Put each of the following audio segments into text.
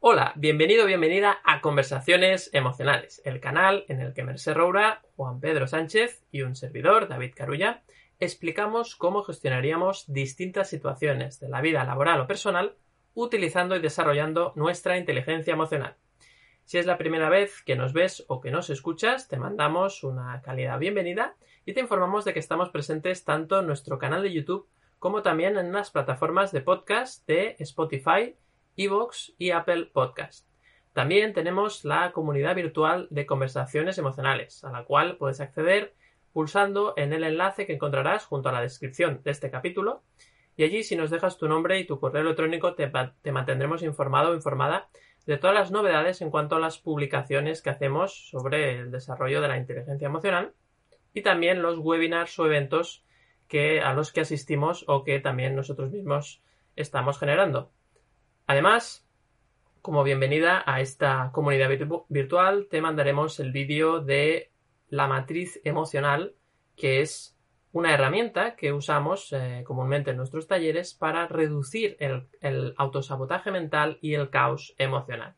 Hola, bienvenido, bienvenida a Conversaciones Emocionales, el canal en el que Merced Roura, Juan Pedro Sánchez y un servidor, David Carulla, explicamos cómo gestionaríamos distintas situaciones de la vida laboral o personal utilizando y desarrollando nuestra inteligencia emocional. Si es la primera vez que nos ves o que nos escuchas, te mandamos una calidad bienvenida y te informamos de que estamos presentes tanto en nuestro canal de YouTube como también en las plataformas de podcast de Spotify, Evox y Apple Podcast. También tenemos la comunidad virtual de conversaciones emocionales, a la cual puedes acceder pulsando en el enlace que encontrarás junto a la descripción de este capítulo. Y allí, si nos dejas tu nombre y tu correo electrónico, te, te mantendremos informado o informada de todas las novedades en cuanto a las publicaciones que hacemos sobre el desarrollo de la inteligencia emocional y también los webinars o eventos que, a los que asistimos o que también nosotros mismos estamos generando. Además, como bienvenida a esta comunidad virtual, te mandaremos el vídeo de la matriz emocional, que es una herramienta que usamos eh, comúnmente en nuestros talleres para reducir el, autosabotaje mental y el caos emocional.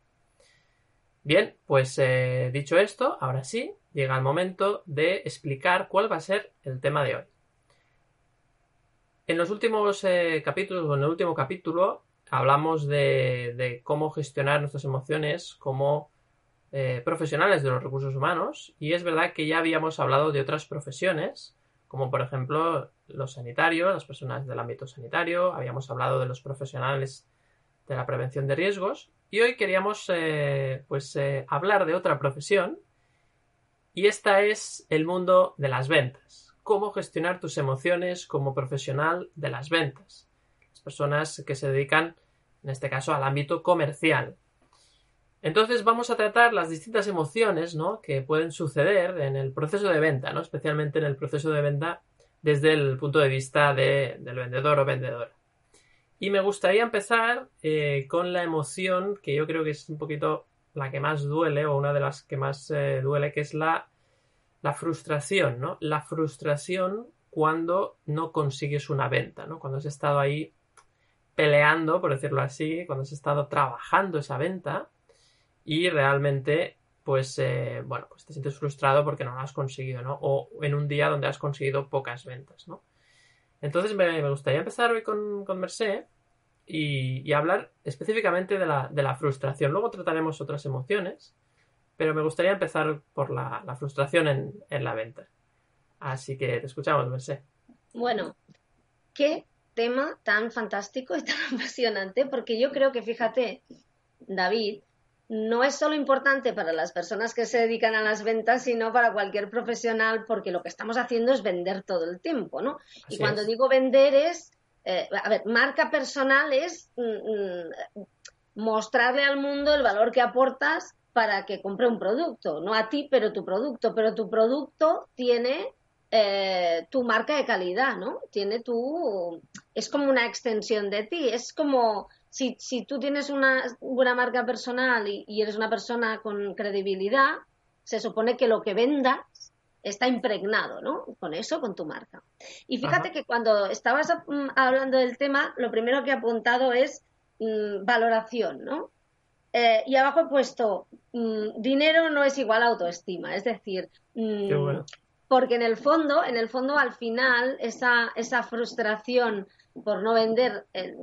Bien, pues eh, dicho esto, ahora sí, llega el momento de explicar cuál va a ser el tema de hoy. En los últimos eh, capítulos, o en el último capítulo, hablamos de, cómo gestionar nuestras emociones como eh, profesionales de los recursos humanos. Y es verdad que ya habíamos hablado de otras profesiones, como por ejemplo los sanitarios, las personas del ámbito sanitario, habíamos hablado de los profesionales de la prevención de riesgos. Y hoy queríamos eh, pues eh, hablar de otra profesión. Y esta es el mundo de las ventas. Cómo gestionar tus emociones como profesional de las ventas. Personas que se dedican, en este caso, al ámbito comercial. Entonces vamos a tratar las distintas emociones ¿no? que pueden suceder en el proceso de venta, ¿no? especialmente en el proceso de venta desde el punto de vista del vendedor o vendedora. Y me gustaría empezar eh, con la emoción que yo creo que es un poquito la que más duele o una de las que más eh, duele, que es la, la frustración, ¿no? La frustración cuando no consigues una venta, ¿no? Cuando has estado ahí peleando, por decirlo así, cuando has estado trabajando esa venta y realmente, pues, eh, bueno, pues te sientes frustrado porque no lo has conseguido, ¿no? O en un día donde has conseguido pocas ventas, ¿no? Entonces me, gustaría empezar hoy con, con Mercé y, hablar específicamente de la, frustración. Luego trataremos otras emociones, pero me gustaría empezar por la, frustración en, en, la venta. Así que te escuchamos, Mercé. Bueno, ¿qué tema tan fantástico y tan apasionante, porque yo creo que, fíjate, David, no es solo importante para las personas que se dedican a las ventas, sino para cualquier profesional, porque lo que estamos haciendo es vender todo el tiempo, ¿no? y cuando digo vender es, eh, a ver, marca personal es mm, mm, mostrarle al mundo el valor que aportas para que compre un producto, no a ti, pero tu producto, pero tu producto tiene eh, tu marca de calidad, ¿no? Tiene tu... Es como una extensión de ti, es como... Si, si tú tienes una buena marca personal y, eres una persona con credibilidad, se supone que lo que vendas está impregnado, ¿no? Con eso, con tu marca. Y fíjate que cuando estabas mm, hablando del tema, lo primero que he apuntado es mm, valoración, ¿no? Eh, y abajo he puesto, mm, dinero no es igual a autoestima, es decir, porque en el fondo, en el fondo al final, esa, esa frustración por no vender, eh,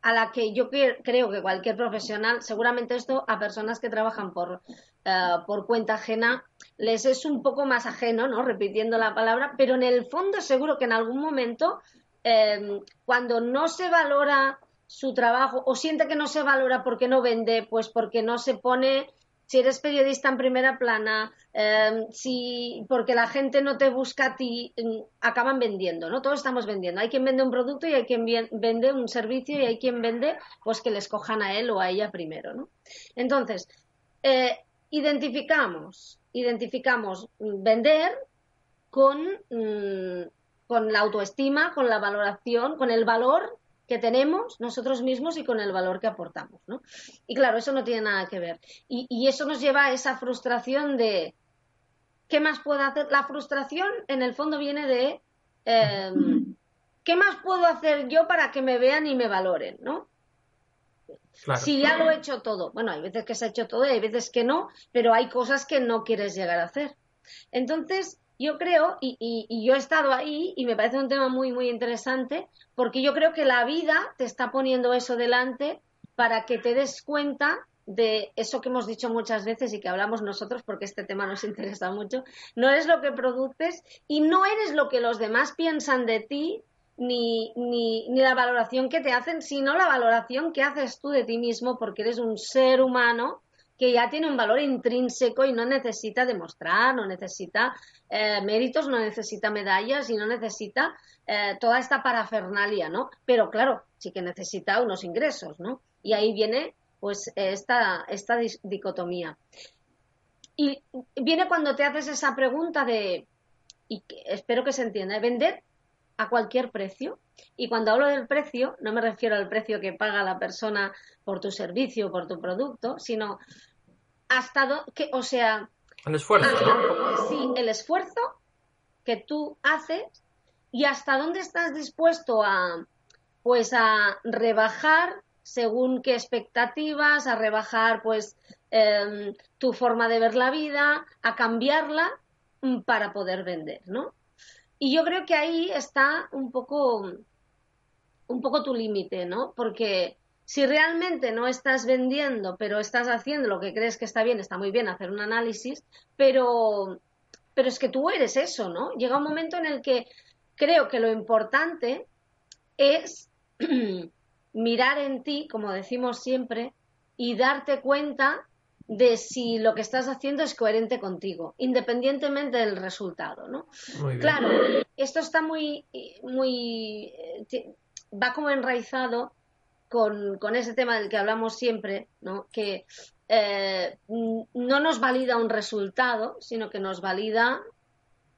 a la que yo creo que cualquier profesional, seguramente esto a personas que trabajan por, eh, por cuenta ajena, les es un poco más ajeno, ¿no? Repitiendo la palabra, pero en el fondo seguro que en algún momento, em, cuando no se valora su trabajo o siente que no se valora porque no vende, pues porque no se pone si eres periodista en primera plana, em, si porque la gente no te busca a ti, mm, acaban vendiendo, ¿no? Todos estamos vendiendo. Hay quien vende un producto y hay quien vende un servicio y hay quien vende, pues que les cojan a él o a ella primero, ¿no? Entonces, eh, identificamos, identificamos vender con, mm, con la autoestima, con la valoración, con el valor que tenemos nosotros mismos y con el valor que aportamos, ¿no? Y claro, eso no tiene nada que ver. Y, eso nos lleva a esa frustración de ¿qué más puedo hacer? La frustración en el fondo viene de em, ¿qué más puedo hacer yo para que me vean y me valoren, ¿no? Si ya lo he hecho todo. Bueno, hay veces que se ha hecho todo y hay veces que no, pero hay cosas que no quieres llegar a hacer. Entonces, yo creo, y, yo he estado ahí y me parece un tema muy, muy interesante, porque yo creo que la vida te está poniendo eso delante para que te des cuenta de eso que hemos dicho muchas veces y que hablamos nosotros porque este tema nos interesa mucho. No eres lo que produces y no eres lo que los demás piensan de ti ni, ni, ni la valoración que te hacen, sino la valoración que haces tú de ti mismo porque eres un ser humano que ya tiene un valor intrínseco y no necesita demostrar, no necesita eh, méritos, no necesita medallas y no necesita eh, toda esta parafernalia, ¿no? Pero claro, sí que necesita unos ingresos, ¿no? Y ahí viene pues esta, esta dicotomía. Y viene cuando te haces esa pregunta de, y espero que se entienda, vender a cualquier precio. Y cuando hablo del precio, no me refiero al precio que paga la persona por tu servicio, por tu producto, sino hasta dónde, o sea... El esfuerzo, Sí, el esfuerzo que tú haces y hasta dónde estás dispuesto a, pues a rebajar según qué expectativas, a rebajar pues em, tu forma de ver la vida, a cambiarla mm, para poder vender, ¿no? Y yo creo que ahí está un poco, un poco tu límite, ¿no? Porque si realmente no estás vendiendo, pero estás haciendo lo que crees que está bien, está muy bien hacer un análisis, pero, pero es que tú eres eso, ¿no? Llega un momento en el que creo que lo importante es mirar en ti, como decimos siempre, y darte cuenta de si lo que estás haciendo es coherente contigo, independientemente del resultado, ¿no? Claro, esto está muy, muy, eh, va como enraizado con, con, ese tema del que hablamos siempre, ¿no? que eh, no nos valida un resultado, sino que nos valida,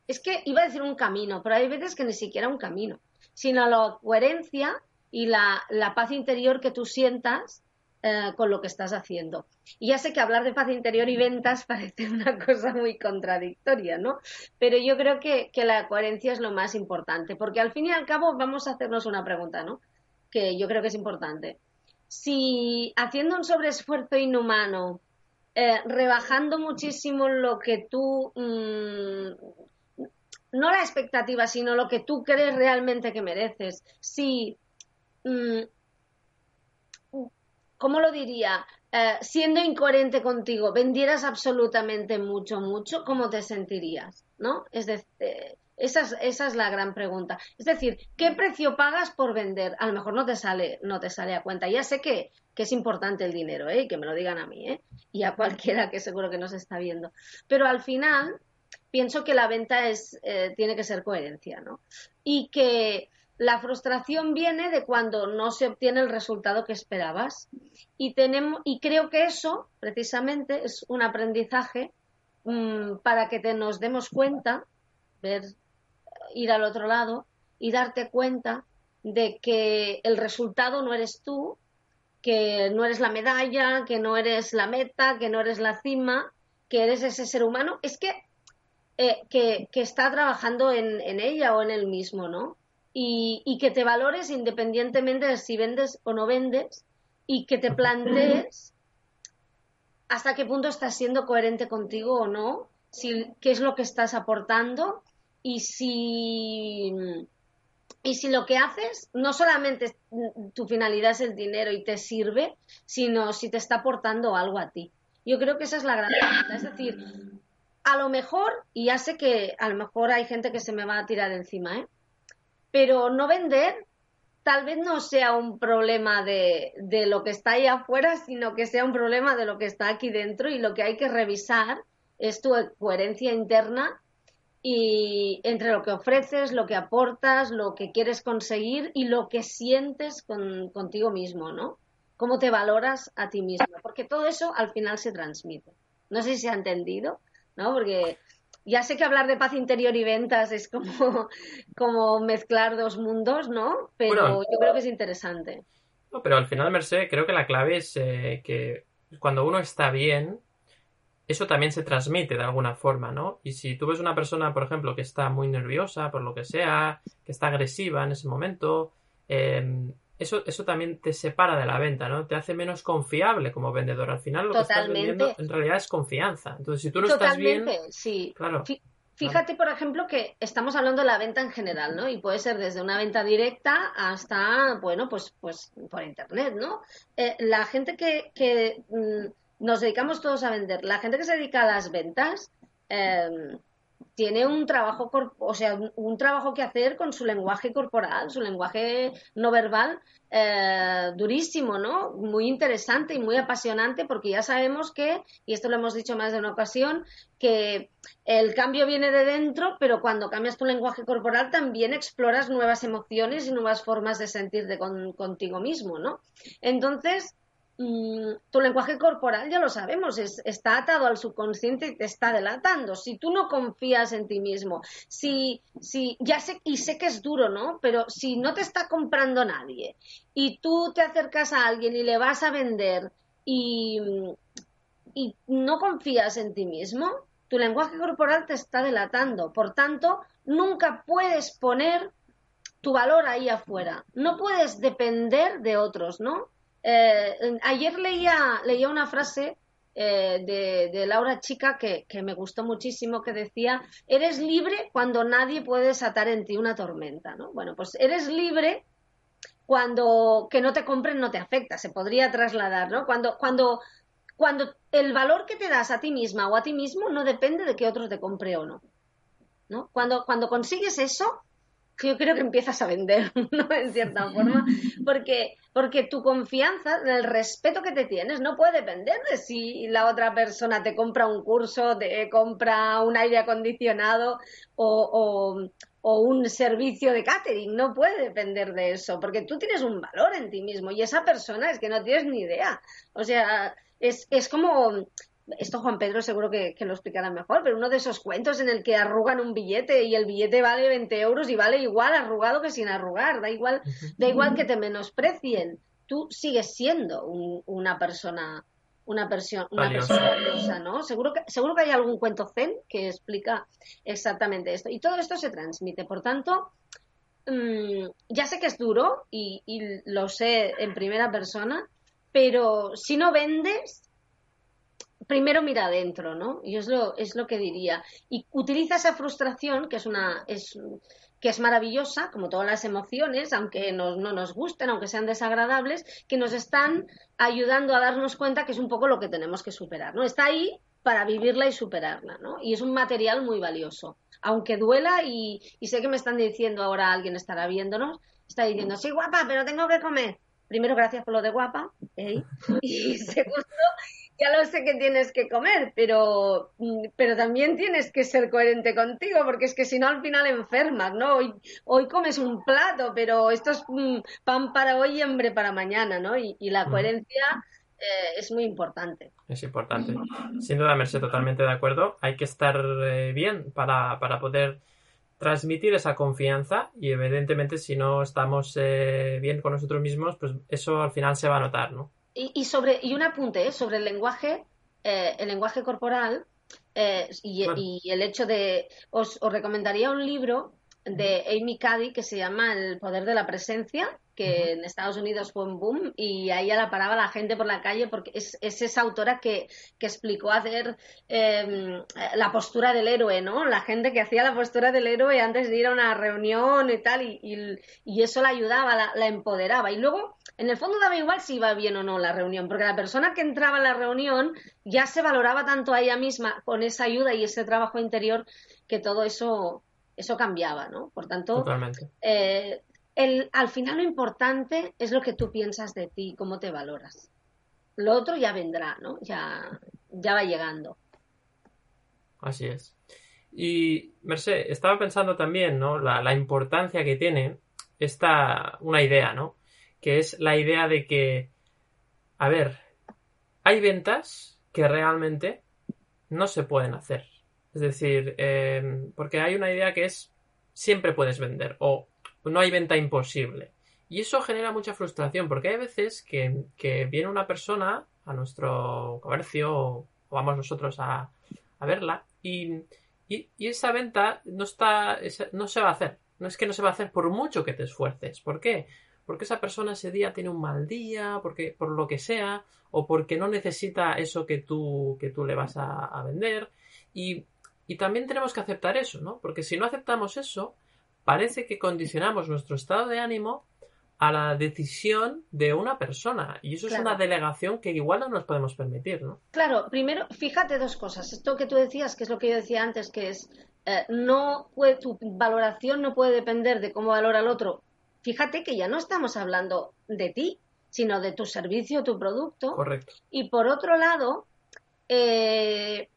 es que iba a decir un camino, pero hay veces que ni siquiera un camino, sino la coherencia y la, paz interior que tú sientas eh, con lo que estás haciendo. Y ya sé que hablar de paz interior y ventas parece una cosa muy contradictoria, ¿no? Pero yo creo que, que la coherencia es lo más importante, porque al fin y al cabo vamos a hacernos una pregunta, ¿no? Que yo creo que es importante. Si haciendo un sobreesfuerzo inhumano, eh, rebajando muchísimo lo que tú, mm, no la expectativa, sino lo que tú crees realmente que mereces, si, mm, ¿cómo lo diría? Eh, siendo incoherente contigo, vendieras absolutamente mucho, mucho, ¿cómo te sentirías? ¿No? Es decir, eh, esa es, la gran pregunta. Es decir, ¿qué precio pagas por vender? A lo mejor no te sale, no te sale a cuenta. Ya sé que, es importante el dinero, ¿eh? que me lo digan a mí, ¿eh? y a cualquiera que seguro que nos está viendo. Pero al final, pienso que la venta es, eh, tiene que ser coherencia, ¿no? Y que la frustración viene de cuando no se obtiene el resultado que esperabas. Y, tenemos, y creo que eso, precisamente, es un aprendizaje mm, para que te, nos demos cuenta, ver ir al otro lado y darte cuenta de que el resultado no eres tú, que no eres la medalla, que no eres la meta, que no eres la cima, que eres ese ser humano, es que, eh, que, está trabajando en, ella o en él mismo, ¿no? Y, y, que te valores independientemente de si vendes o no vendes y que te plantees hasta qué punto estás siendo coherente contigo o no, si, qué es lo que estás aportando y si, y si lo que haces no solamente tu finalidad es el dinero y te sirve, sino si te está aportando algo a ti. Yo creo que esa es la gran pregunta. Es decir, a lo mejor, y ya sé que a lo mejor hay gente que se me va a tirar encima, ¿eh? pero no vender tal vez no sea un problema de, de lo que está ahí afuera, sino que sea un problema de lo que está aquí dentro y lo que hay que revisar es tu coherencia interna y entre lo que ofreces, lo que aportas, lo que quieres conseguir y lo que sientes contigo mismo, ¿no? Cómo te valoras a ti mismo, porque todo eso al final se transmite. No sé si se ha entendido, ¿no? Porque ya sé que hablar de paz interior y ventas es como, como mezclar dos mundos, ¿no? Pero yo creo que es interesante. No, pero al final, Merced, creo que la clave es eh, que cuando uno está bien, eso también se transmite de alguna forma, ¿no? Y si tú ves una persona, por ejemplo, que está muy nerviosa por lo que sea, que está agresiva en ese momento, em, eso, eso también te separa de la venta, ¿no? Te hace menos confiable como vendedor. Al final lo que estás vendiendo en realidad es confianza. Entonces, si tú no estás bien... sí. Claro. Fíjate, por ejemplo, que estamos hablando de la venta en general, ¿no? Y puede ser desde una venta directa hasta, bueno, pues, pues por internet, ¿no? Eh, la gente que, que mm, nos dedicamos todos a vender. La gente que se dedica a las ventas em, tiene un trabajo, o sea, un, trabajo que hacer con su lenguaje corporal, su lenguaje no verbal, eh, durísimo, ¿no? Muy interesante y muy apasionante porque ya sabemos que, y esto lo hemos dicho más de una ocasión, que el cambio viene de dentro, pero cuando cambias tu lenguaje corporal también exploras nuevas emociones y nuevas formas de sentirte contigo mismo, ¿no? Entonces, Mm, tu lenguaje corporal ya lo sabemos, está atado al subconsciente y te está delatando. Si tú no confías en ti mismo, si, si, ya sé, y sé que es duro, ¿no? Pero si no te está comprando nadie y tú te acercas a alguien y le vas a vender y, y no confías en ti mismo, tu lenguaje corporal te está delatando. Por tanto, nunca puedes poner tu valor ahí afuera. No puedes depender de otros, ¿no? Eh, ayer leía, leía una frase eh, de, Laura Chica que, me gustó muchísimo, que decía, eres libre cuando nadie puede desatar en ti una tormenta, ¿no? Bueno, pues eres libre cuando que no te compren no te afecta, se podría trasladar, ¿no? Cuando, cuando, cuando el valor que te das a ti misma o a ti mismo no depende de que otros te compre o no. ¿no? Cuando, cuando consigues eso, yo creo que empiezas a vender, ¿no? En cierta forma, porque, porque tu confianza, el respeto que te tienes, no puede depender de si la otra persona te compra un curso, te compra un aire acondicionado o, o, un servicio de catering, no puede depender de eso, porque tú tienes un valor en ti mismo y esa persona es que no tienes ni idea. O sea, es, es como esto Juan Pedro seguro que, lo explicará mejor, pero uno de esos cuentos en el que arrugan un billete y el billete vale 20 euros y vale igual arrugado que sin arrugar, da igual, da igual que te menosprecien, tú sigues siendo una persona una, persona valiosa, ¿no? Seguro que, seguro que hay algún cuento zen que explica exactamente esto. Y todo esto se transmite. Por tanto, mm, ya sé que es duro y, y lo sé en primera persona, pero si no vendes, primero mira adentro, ¿no? Y es lo, es lo que diría. Y utiliza esa frustración, que es una, es, que es maravillosa, como todas las emociones, aunque no nos gusten, aunque sean desagradables, que nos están ayudando a darnos cuenta que es un poco lo que tenemos que superar, ¿no? Está ahí para vivirla y superarla, ¿no? Y es un material muy valioso. Aunque duela, y, y sé que me están diciendo ahora, alguien estará viéndonos, está diciendo, sí, guapa, pero tengo que comer. Primero, gracias por lo de guapa. ¿eh? Y segundo, ya lo sé que tienes que comer, pero, mm, pero también tienes que ser coherente contigo, porque es que si no al final enfermas, ¿no? Hoy, hoy comes un plato, pero esto es mm, pan para hoy y hambre para mañana, ¿no? Y, la coherencia eh, es muy importante. Es importante. Sin duda, Merced, totalmente de acuerdo. Hay que estar eh, bien para, para poder transmitir esa confianza y evidentemente si no estamos eh, bien con nosotros mismos, pues eso al final se va a notar, ¿no? Y, sobre, y un apunte ¿eh? sobre el lenguaje, eh, el lenguaje corporal eh, y, el hecho de. Os, os, recomendaría un libro de Amy Cuddy que se llama El poder de la presencia, que en Estados Unidos fue un boom y ahí ya la paraba la gente por la calle porque es, esa autora que, que explicó hacer em, la postura del héroe, ¿no? La gente que hacía la postura del héroe antes de ir a una reunión y tal y, y, eso la ayudaba, la, la, empoderaba. Y luego, en el fondo daba igual si iba bien o no la reunión, porque la persona que entraba a la reunión ya se valoraba tanto a ella misma con esa ayuda y ese trabajo interior que todo eso eso cambiaba, ¿no? Por tanto, eh, al final lo importante es lo que tú piensas de ti, cómo te valoras. Lo otro ya vendrá, ¿no? Ya, ya va llegando. Así es. Y, Merced, estaba pensando también, ¿no? La, importancia que tiene esta, una idea, ¿no? Que es la idea de que, a ver, hay ventas que realmente no se pueden hacer. Es decir, em, porque hay una idea que es siempre puedes vender o no hay venta imposible. Y eso genera mucha frustración porque hay veces que, viene una persona a nuestro comercio o vamos nosotros a, verla y, esa venta no, está, no se va a hacer. No es que no se va a hacer por mucho que te esfuerces. ¿Por qué? Porque esa persona ese día tiene un mal día, porque por lo que sea, o porque no necesita eso que tú, que tú le vas a, vender. Y, y también tenemos que aceptar eso, ¿no? Porque si no aceptamos eso, parece que condicionamos nuestro estado de ánimo a la decisión de una persona. Y eso es una delegación que igual no nos podemos permitir, ¿no? Claro, primero, fíjate dos cosas. Esto que tú decías, que es lo que yo decía antes, que es eh, no puede, tu valoración no puede depender de cómo valora el otro. Fíjate que ya no estamos hablando de ti, sino de tu servicio, tu producto. Correcto. Y por otro lado, eh,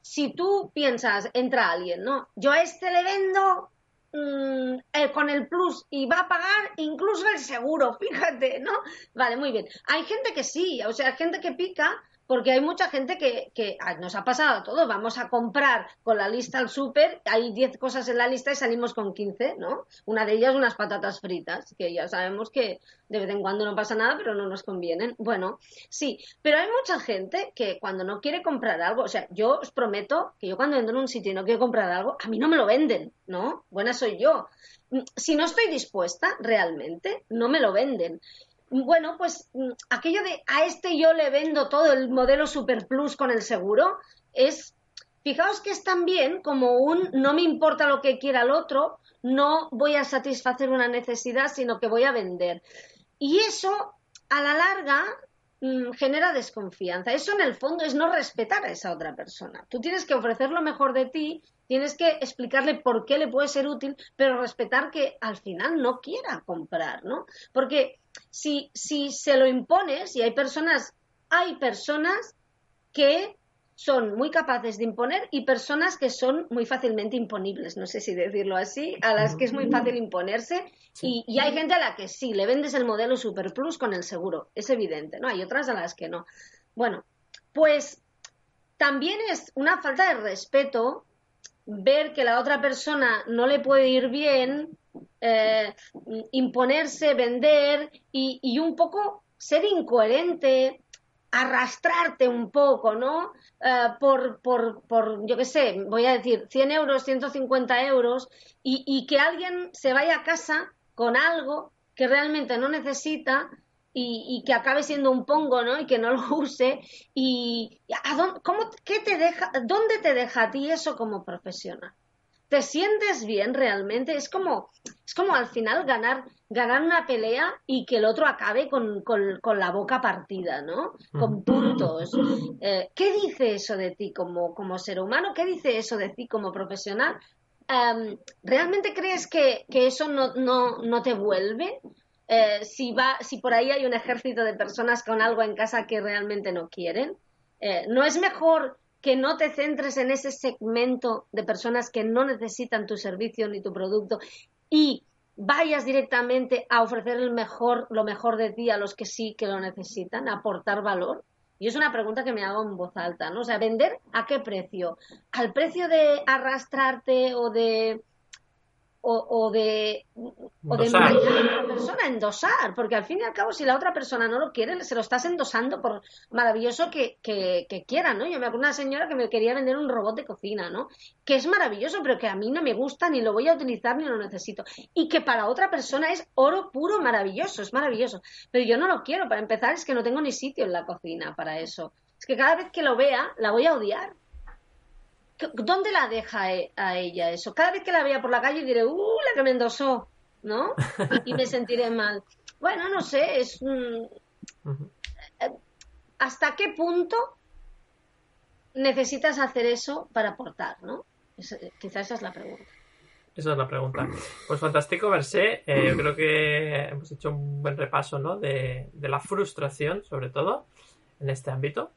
si tú piensas, entra alguien, ¿no? Yo a este le vendo Mm, eh, con el plus y va a pagar incluso el seguro, fíjate, ¿no? Vale, muy bien. Hay gente que sí, o sea, gente que pica porque hay mucha gente que, que nos ha pasado todo. Vamos a comprar con la lista al súper, hay 10 cosas en la lista y salimos con 15, ¿no? Una de ellas unas patatas fritas, que ya sabemos que de vez en cuando no pasa nada, pero no nos convienen. Bueno, sí, pero hay mucha gente que cuando no quiere comprar algo, o sea, yo os prometo que yo cuando entro en un sitio y no quiero comprar algo, a mí no me lo venden, ¿no? Buena soy yo. Si no estoy dispuesta realmente, no me lo venden bueno, pues mm, aquello de a este yo le vendo todo el modelo Super Plus con el seguro es, fijaos que es también como un no me importa lo que quiera el otro, no voy a satisfacer una necesidad, sino que voy a vender. Y eso, a la larga, mm, genera desconfianza. Eso en el fondo es no respetar a esa otra persona. Tú tienes que ofrecer lo mejor de ti, tienes que explicarle por qué le puede ser útil, pero respetar que al final no quiera comprar, ¿no? Porque si, si se lo impones, y hay personas, hay personas que son muy capaces de imponer y personas que son muy fácilmente imponibles, no sé si decirlo así, a las que es muy fácil imponerse y, y, hay gente a la que sí, le vendes el modelo Super Plus con el seguro, es evidente, ¿no? Hay otras a las que no. Bueno, pues también es una falta de respeto ver que la otra persona no le puede ir bien eh, imponerse, vender y, un poco ser incoherente, arrastrarte un poco, ¿no? Eh, por, por, por, yo qué sé, voy a decir, 100 euros, 150 euros, y, que alguien se vaya a casa con algo que realmente no necesita y, y, que acabe siendo un pongo, ¿no? Y que no lo use. Y, ¿a dónde, cómo, qué te deja, ¿dónde te deja a ti eso como profesional? Te sientes bien realmente. Es como, es como al final ganar, ganar una pelea y que el otro acabe con, la boca partida, ¿no? Con puntos. Eh, ¿Qué dice eso de ti como, como ser humano? ¿Qué dice eso de ti como profesional? Em, ¿Realmente crees que, eso no, no, te vuelve? Eh, si, va, si por ahí hay un ejército de personas con algo en casa que realmente no quieren, eh, ¿no es mejor que no te centres en ese segmento de personas que no necesitan tu servicio ni tu producto y vayas directamente a ofrecer el mejor, lo mejor de ti a los que sí que lo necesitan, aportar valor. Y es una pregunta que me hago en voz alta, ¿no? O sea, ¿vender a qué precio? ¿Al precio de arrastrarte o de o, de, o de a la persona, endosar, porque al fin y al cabo, si la otra persona no lo quiere, se lo estás endosando por maravilloso que, que, quiera, ¿no? Yo me acuerdo de una señora que me quería vender un robot de cocina, ¿no? Que es maravilloso, pero que a mí no me gusta, ni lo voy a utilizar, ni lo necesito. Y que para otra persona es oro puro maravilloso, es maravilloso. Pero yo no lo quiero, para empezar, es que no tengo ni sitio en la cocina para eso. Es que cada vez que lo vea, la voy a odiar. ¿Dónde la deja e, a ella eso? Cada vez que la vea por la calle diré, ¡uh, la que me endosó! ¿No? Y me sentiré mal. Bueno, no sé, es. Eh, ¿Hasta qué punto necesitas hacer eso para aportar, ¿no? quizás esa es la pregunta. Esa es la pregunta. Pues fantástico, Versé. Eh, yo creo que hemos hecho un buen repaso ¿no? de, de la frustración, sobre todo, en este ámbito.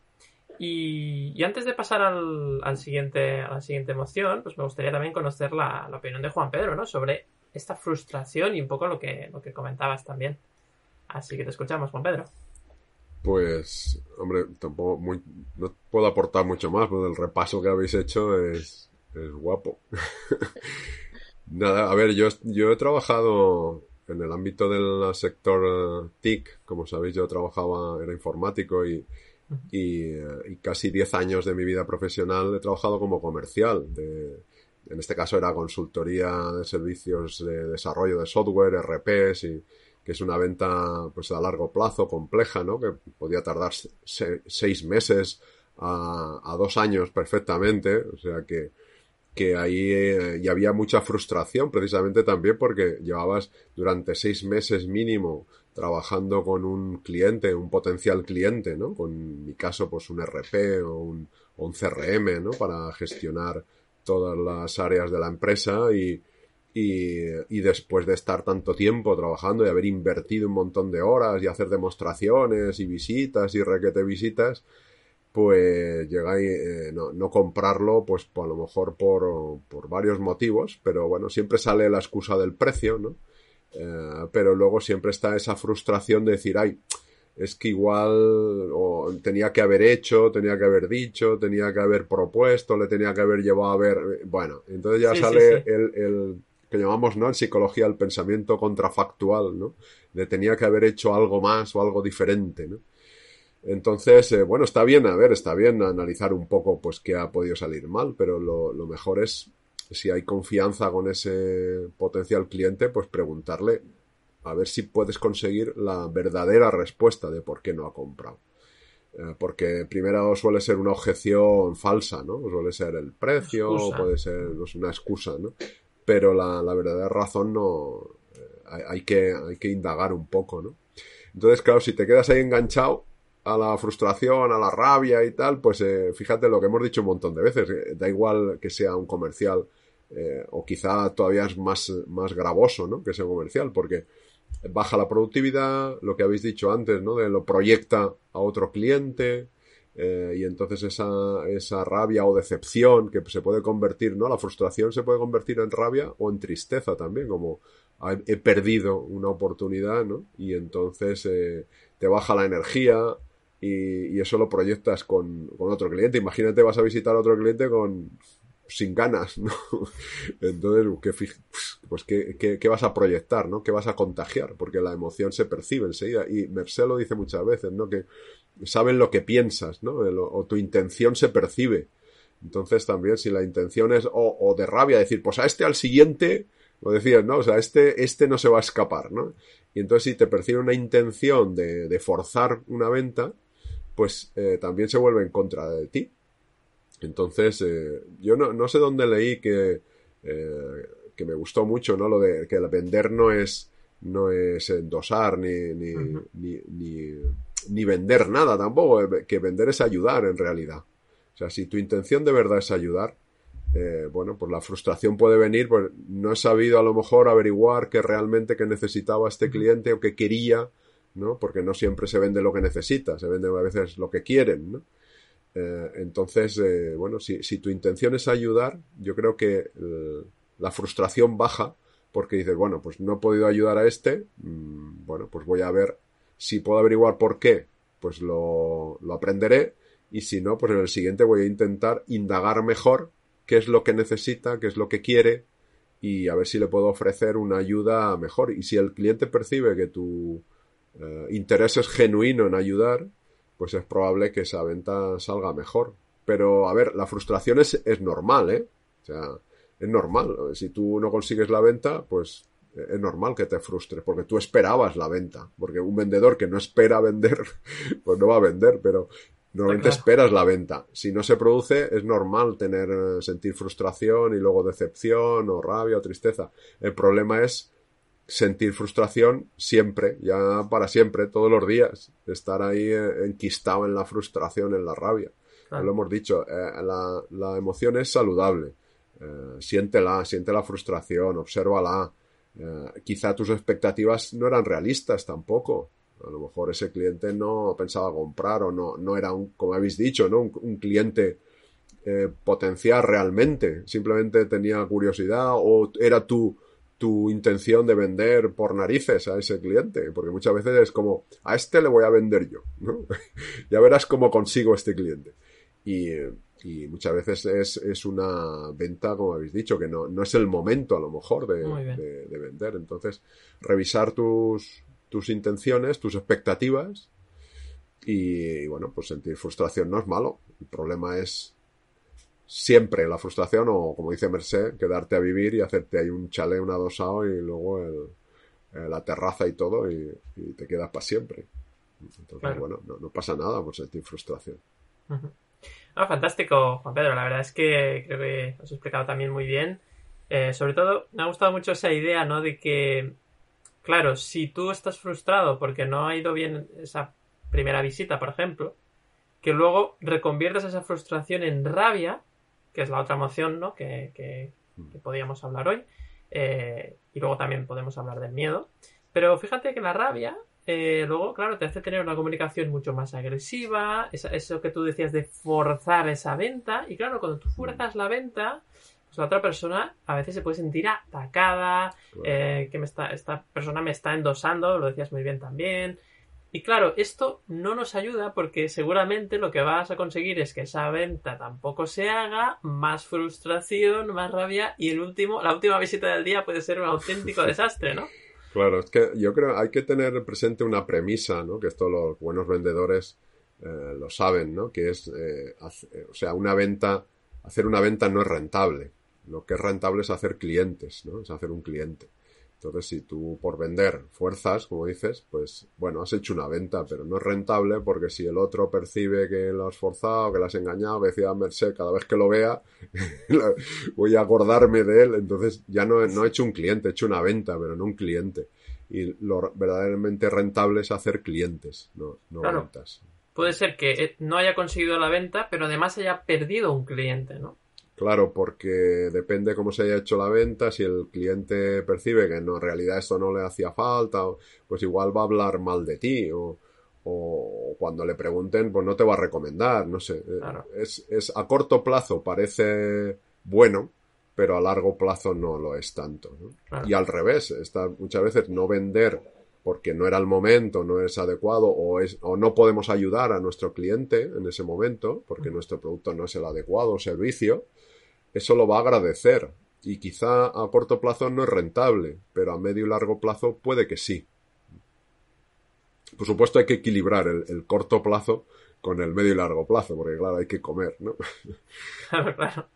Y, antes de pasar al, al, siguiente, a la siguiente emoción, pues me gustaría también conocer la, opinión de Juan Pedro, ¿no? Sobre esta frustración y un poco lo que, lo que comentabas también. Así que te escuchamos, Juan Pedro. Pues, hombre, tampoco muy, no puedo aportar mucho más, pero el repaso que habéis hecho es, es guapo. Nada, a ver, yo, yo he trabajado en el ámbito del sector TIC, como sabéis, yo trabajaba, era informático y, y, y casi 10 años de mi vida profesional he trabajado como comercial. De, en este caso era consultoría de servicios de desarrollo de software, RPs y, que es una venta pues a largo plazo, compleja, ¿no? Que podía tardar se seis meses a, dos años perfectamente, o sea que, que ahí eh, y había mucha frustración precisamente también porque llevabas durante seis meses mínimo trabajando con un cliente, un potencial cliente, ¿no? Con mi caso pues un RP o un, o un CRM, ¿no? Para gestionar todas las áreas de la empresa y, y, y, después de estar tanto tiempo trabajando y haber invertido un montón de horas y hacer demostraciones y visitas y requete visitas, pues llegáis eh, no, no, comprarlo, pues a lo mejor por, por, varios motivos, pero bueno, siempre sale la excusa del precio, ¿no? Eh, pero luego siempre está esa frustración de decir, ay, es que igual o tenía que haber hecho, tenía que haber dicho, tenía que haber propuesto, le tenía que haber llevado a ver, bueno, entonces ya sí, sale sí, sí. El, el que llamamos, ¿no? En psicología el pensamiento contrafactual, ¿no? De tenía que haber hecho algo más o algo diferente, ¿no? Entonces, eh, bueno, está bien, a ver, está bien analizar un poco, pues, qué ha podido salir mal, pero lo, lo mejor es, si hay confianza con ese potencial cliente, pues preguntarle a ver si puedes conseguir la verdadera respuesta de por qué no ha comprado. Eh, porque primero suele ser una objeción falsa, ¿no? Suele ser el precio, excusa. puede ser una excusa, ¿no? pero la, la verdadera razón no hay, hay, que, hay que indagar un poco, ¿no? Entonces, claro, si te quedas ahí enganchado a la frustración, a la rabia y tal, pues eh, fíjate lo que hemos dicho un montón de veces, eh, da igual que sea un comercial eh, o quizá todavía es más, más gravoso, ¿no? Que sea un comercial, porque baja la productividad, lo que habéis dicho antes, ¿no? De lo proyecta a otro cliente, y entonces esa, esa rabia o decepción que se puede convertir, ¿no? La frustración se puede convertir en rabia o en tristeza también, como he perdido una oportunidad, ¿no? Y entonces te baja la energía y, eso lo proyectas con, con, otro cliente. Imagínate, vas a visitar a otro cliente con sin ganas, ¿no? Entonces, ¿qué, pues ¿qué, qué, qué, vas a proyectar, ¿no? ¿Qué vas a contagiar? Porque la emoción se percibe enseguida. Y Merced lo dice muchas veces, ¿no? Que saben lo que piensas, ¿no? O tu intención se percibe. Entonces también si la intención es o, o, de rabia, decir, pues a este al siguiente, lo decías, ¿no? O sea, este, este no se va a escapar, ¿no? Y entonces si te percibe una intención de, de forzar una venta, pues eh, también se vuelve en contra de ti. Entonces, eh, yo no, no, sé dónde leí que, eh, que me gustó mucho, ¿no? Lo de que el vender no es, no es endosar ni, ni, uh -huh. ni, ni ni vender nada tampoco, que vender es ayudar en realidad. O sea, si tu intención de verdad es ayudar, eh, bueno, pues la frustración puede venir, pues no he sabido a lo mejor averiguar qué realmente que necesitaba este cliente o que quería, ¿no? Porque no siempre se vende lo que necesita, se vende a veces lo que quieren, ¿no? Eh, entonces, eh, bueno, si, si, tu intención es ayudar, yo creo que eh, la frustración baja porque dices, bueno, pues no he podido ayudar a este, mmm, bueno, pues voy a ver si puedo averiguar por qué, pues lo, lo, aprenderé. Y si no, pues en el siguiente voy a intentar indagar mejor qué es lo que necesita, qué es lo que quiere y a ver si le puedo ofrecer una ayuda mejor. Y si el cliente percibe que tu eh, interés es genuino en ayudar, pues es probable que esa venta salga mejor. Pero, a ver, la frustración es, es normal, ¿eh? O sea, es normal. Si tú no consigues la venta, pues es normal que te frustres, porque tú esperabas la venta, porque un vendedor que no espera vender, pues no va a vender, pero normalmente claro. esperas la venta. Si no se produce, es normal tener, sentir frustración y luego decepción o rabia o tristeza. El problema es sentir frustración siempre, ya para siempre, todos los días, estar ahí enquistado en la frustración, en la rabia. Claro. Lo hemos dicho, eh, la, la emoción es saludable Eh, siéntela, siente la frustración, obsérvala. Eh, quizá tus expectativas no eran realistas tampoco. A lo mejor ese cliente no pensaba comprar o no, no era un, como habéis dicho, ¿no? un, cliente eh, potencial realmente. Simplemente tenía curiosidad o era tu, tu intención de vender por narices a ese cliente. Porque muchas veces es como, a este le voy a vender yo. ¿no? ya verás cómo consigo este cliente. Y, y muchas veces es, es, una venta, como habéis dicho, que no, no es el momento a lo mejor de, de, vender. Entonces, revisar tus, tus intenciones, tus expectativas y, bueno, pues sentir frustración no es malo. El problema es siempre la frustración o, como dice Merced, quedarte a vivir y hacerte ahí un chale, un adosado y luego el, la terraza y todo y, te quedas para siempre. Entonces, bueno, no, no, pasa nada por sentir frustración. Ah, fantástico, Juan Pedro. La verdad es que creo que os he explicado también muy bien. Eh, sobre todo, me ha gustado mucho esa idea, ¿no? De que, claro, si tú estás frustrado porque no ha ido bien esa primera visita, por ejemplo, que luego reconviertas esa frustración en rabia, que es la otra emoción, ¿no? Que, que, podíamos hablar hoy. Eh, y luego también podemos hablar del miedo. Pero fíjate que la rabia eh, luego, claro, te hace tener una comunicación mucho más agresiva, eso que tú decías de forzar esa venta, y claro, cuando tú fuerzas la venta, pues la otra persona a veces se puede sentir atacada, eh, que me está, esta persona me está endosando, lo decías muy bien también. Y claro, esto no nos ayuda porque seguramente lo que vas a conseguir es que esa venta tampoco se haga, más frustración, más rabia y el último, la última visita del día puede ser un auténtico desastre, ¿no? Claro, es que yo creo hay que tener presente una premisa, ¿no? Que esto los buenos vendedores eh, lo saben, ¿no? Que es, eh, eh, o sea, una venta, hacer una venta no es rentable. Lo que es rentable es hacer clientes, ¿no? Es hacer un cliente. Entonces, si tú por vender fuerzas, como dices, pues bueno, has hecho una venta, pero no es rentable porque si el otro percibe que lo has forzado, que lo has engañado, que decía Merced, cada vez que lo vea voy a acordarme de él, entonces ya no, no he hecho un cliente, he hecho una venta, pero no un cliente. Y lo verdaderamente rentable es hacer clientes, no, no ventas. Puede ser que eh, no haya conseguido la venta, pero además haya perdido un cliente, ¿no? Claro, porque depende cómo se haya hecho la venta, si el cliente percibe que no, en realidad esto no le hacía falta, pues igual va a hablar mal de ti o, o cuando le pregunten, pues no te va a recomendar, no sé. Eh, es, es a corto plazo parece bueno, pero a largo plazo no lo es tanto. Y al revés, está muchas veces no vender porque no era el momento, no es adecuado o, es, o no podemos ayudar a nuestro cliente en ese momento porque nuestro producto no es el adecuado servicio, eso lo va a agradecer y quizá a corto plazo no es rentable, pero a medio y largo plazo puede que sí. Por supuesto hay que equilibrar el, corto plazo con el medio y largo plazo, porque claro, hay que comer, ¿no? Claro, claro.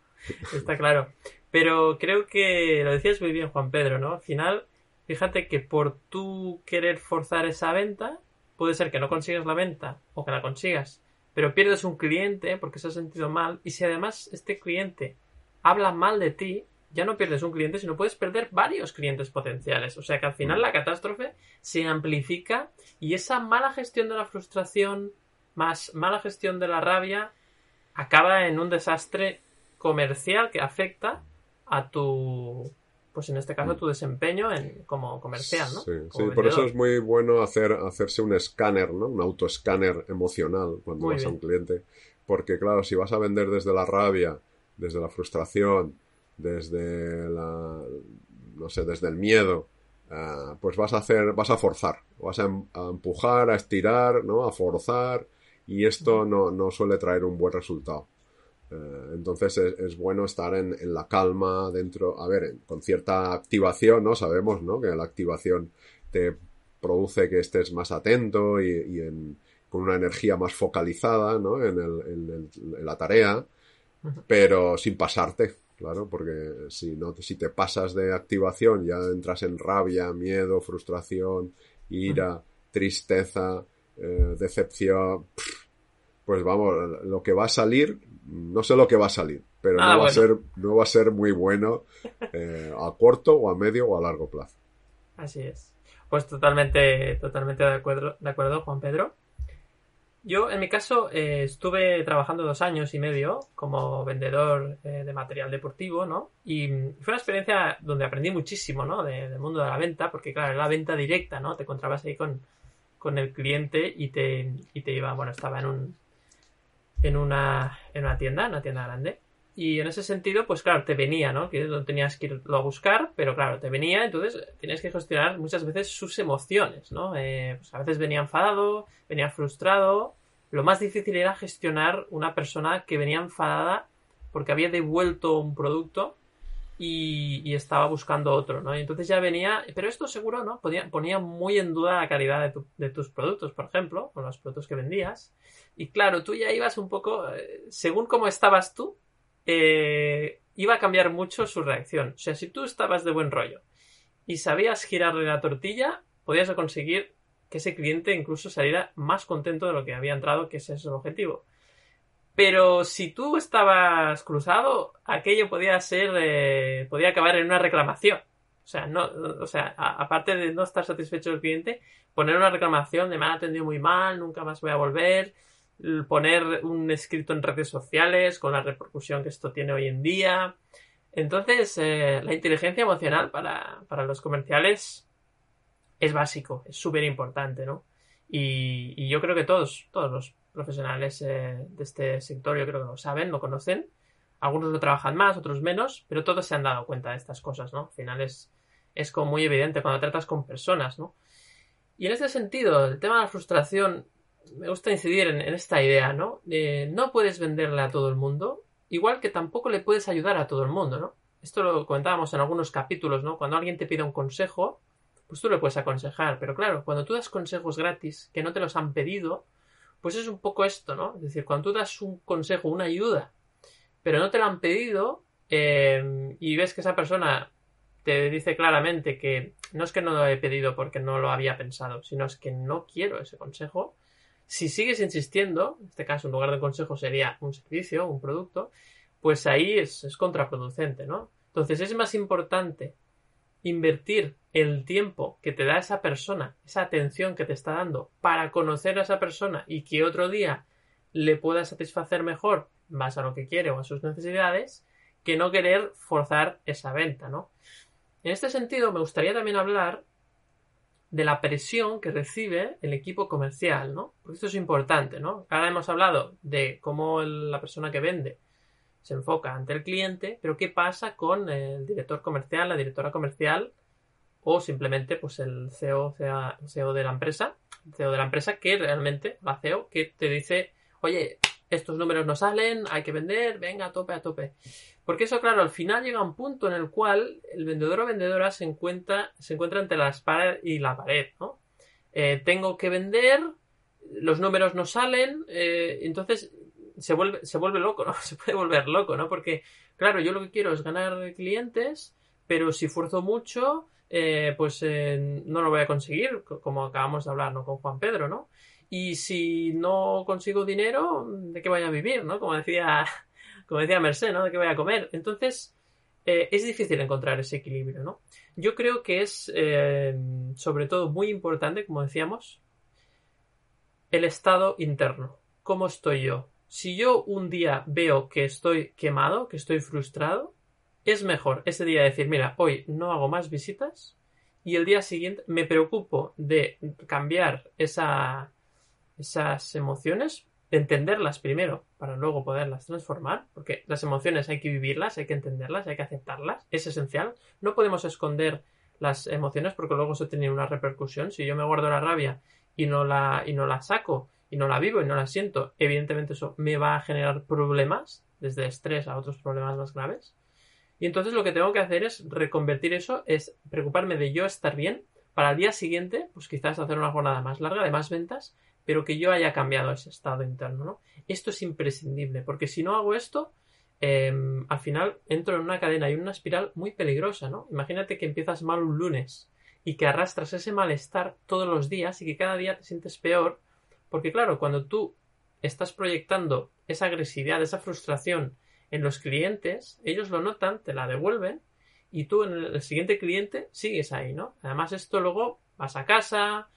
Está claro. Pero creo que lo decías muy bien, Juan Pedro, ¿no? Al final, fíjate que por tú querer forzar esa venta, puede ser que no consigas la venta o que la consigas, pero pierdes un cliente porque se ha sentido mal. Y si además este cliente habla mal de ti, ya no pierdes un cliente, sino puedes perder varios clientes potenciales. O sea que al final mm. la catástrofe se amplifica y esa mala gestión de la frustración más mala gestión de la rabia acaba en un desastre comercial que afecta a tu pues en este caso mm. tu desempeño en, como comercial, ¿no? Sí, por eso es muy bueno hacer, hacerse un escáner, ¿no? Un autoescáner emocional cuando vas a un cliente. Porque claro, si vas a vender desde la rabia, desde la frustración, desde la, no sé, desde el miedo, eh, pues vas a hacer, vas a forzar, vas a, empujar, a estirar, ¿no? A forzar y esto no, no suele traer un buen resultado. Eh, entonces es, bueno estar en, la calma dentro, a ver, con cierta activación, ¿no? Sabemos, ¿no? Que la activación te produce que estés más atento y, con una energía más focalizada, ¿no? En, el, en la tarea pero sin pasarte, claro, porque si no, si te pasas de activación ya entras en rabia, miedo, frustración, ira, tristeza, eh, decepción, pues vamos, lo que va a salir, no sé lo que va a salir, pero ah, no, va a ser, no va a ser muy bueno eh, a corto o a medio o a largo plazo. Así es. Pues totalmente, totalmente de acuerdo, de acuerdo, Juan Pedro. Yo, en mi caso, eh, estuve trabajando dos años y medio como vendedor eh, de material deportivo, ¿no? Y fue una experiencia donde aprendí muchísimo, ¿no? del mundo de la venta, porque, claro, era la venta directa, ¿no? Te encontrabas ahí con, con el cliente y te, y te iba, bueno, estaba en un, en una, en una tienda, una tienda grande. Y en ese sentido, pues claro, te venía, ¿no? Que no tenías que irlo a buscar, pero claro, te venía, entonces tienes que gestionar muchas veces sus emociones, ¿no? Eh, pues a veces venía enfadado, venía frustrado. Lo más difícil era gestionar una persona que venía enfadada porque había devuelto un producto y, estaba buscando otro, ¿no? Y entonces ya venía, pero esto seguro, ¿no? Ponía, ponía muy en duda la calidad de, tus productos, por ejemplo, o los productos que vendías. Y claro, tú ya ibas un poco, eh, según cómo estabas tú, eh, iba a cambiar mucho su reacción. O sea, si tú estabas de buen rollo y sabías girarle la tortilla, podías conseguir que ese cliente incluso saliera más contento de lo que había entrado, que ese es el objetivo. Pero si tú estabas cruzado, aquello podía ser, eh, podía acabar en una reclamación. O sea, no, o sea, aparte de no estar satisfecho del cliente, poner una reclamación de me han atendido muy mal, nunca más voy a volver, poner un escrito en redes sociales con la repercusión que esto tiene hoy en día. Entonces, eh, la inteligencia emocional para, los comerciales es básico, es súper importante, ¿no? Y, yo creo que todos, todos los profesionales eh, de este sector, yo creo que lo saben, lo conocen. Algunos lo trabajan más, otros menos, pero todos se han dado cuenta de estas cosas, ¿no? Al final es, es como muy evidente cuando tratas con personas, ¿no? Y en este sentido, el tema de la frustración me gusta incidir en, esta idea, ¿no? no puedes venderle a todo el mundo, igual que tampoco le puedes ayudar a todo el mundo, ¿no? Esto lo comentábamos en algunos capítulos, ¿no? Cuando alguien te pide un consejo, pues tú le puedes aconsejar, pero claro, cuando tú das consejos gratis que no te los han pedido, pues es un poco esto, ¿no? Es decir, cuando tú das un consejo, una ayuda, pero no te lo han pedido eh, y ves que esa persona te dice claramente que no es que no lo he pedido porque no lo había pensado, sino es que no quiero ese consejo, si sigues insistiendo, en este caso en lugar de consejo sería un servicio, un producto, pues ahí es, contraproducente, ¿no? Entonces es más importante invertir el tiempo que te da esa persona, esa atención que te está dando para conocer a esa persona y que otro día le pueda satisfacer mejor más a lo que quiere o a sus necesidades, que no querer forzar esa venta, ¿no? En este sentido, me gustaría también hablar de la presión que recibe el equipo comercial, ¿no? Porque esto es importante, ¿no? Ahora hemos hablado de cómo la persona que vende se enfoca ante el cliente, pero ¿qué pasa con el director comercial, la directora comercial o simplemente pues el CEO, CEO de la empresa, CEO de la empresa que realmente, la CEO, que te dice, oye, estos números no salen, hay que vender, venga, a tope, a tope. Porque eso, claro, al final llega un punto en el cual el vendedor o vendedora se encuentra, se encuentra entre la espada y la pared, ¿no? Eh, tengo que vender, los números no salen, eh, entonces se vuelve, se vuelve loco, ¿no? Se puede volver loco, ¿no? Porque, claro, yo lo que quiero es ganar clientes, pero si esfuerzo mucho, eh, pues no lo voy a conseguir, como acabamos de hablar, ¿no? Con Juan Pedro, ¿no? Y si no consigo dinero, ¿de qué voy a vivir, ¿no? Como decía como decía Merced, ¿no? De qué voy a comer. Entonces, eh, es difícil encontrar ese equilibrio, ¿no? Yo creo que es, eh, sobre todo, muy importante, como decíamos, el estado interno. ¿Cómo estoy yo? Si yo un día veo que estoy quemado, que estoy frustrado, es mejor ese día decir, mira, hoy no hago más visitas y el día siguiente me preocupo de cambiar esa, esas emociones entenderlas primero para luego poderlas transformar, porque las emociones hay que vivirlas, hay que entenderlas, hay que aceptarlas, es esencial. No podemos esconder las emociones porque luego eso tiene una repercusión. Si yo me guardo la rabia y no la, y no la saco, y no la vivo y no la siento, evidentemente eso me va a generar problemas, desde estrés a otros problemas más graves. Y entonces lo que tengo que hacer es reconvertir eso, es preocuparme de yo estar bien, para el día siguiente, pues quizás hacer una jornada más larga de más ventas pero que yo haya cambiado ese estado interno, ¿no? Esto es imprescindible, porque si no hago esto, em, al final entro en una cadena y una espiral muy peligrosa, ¿no? Imagínate que empiezas mal un lunes y que arrastras ese malestar todos los días y que cada día te sientes peor, porque claro, cuando tú estás proyectando esa agresividad, esa frustración en los clientes, ellos lo notan, te la devuelven y tú en el siguiente cliente sigues ahí, ¿no? Además esto luego vas a casa,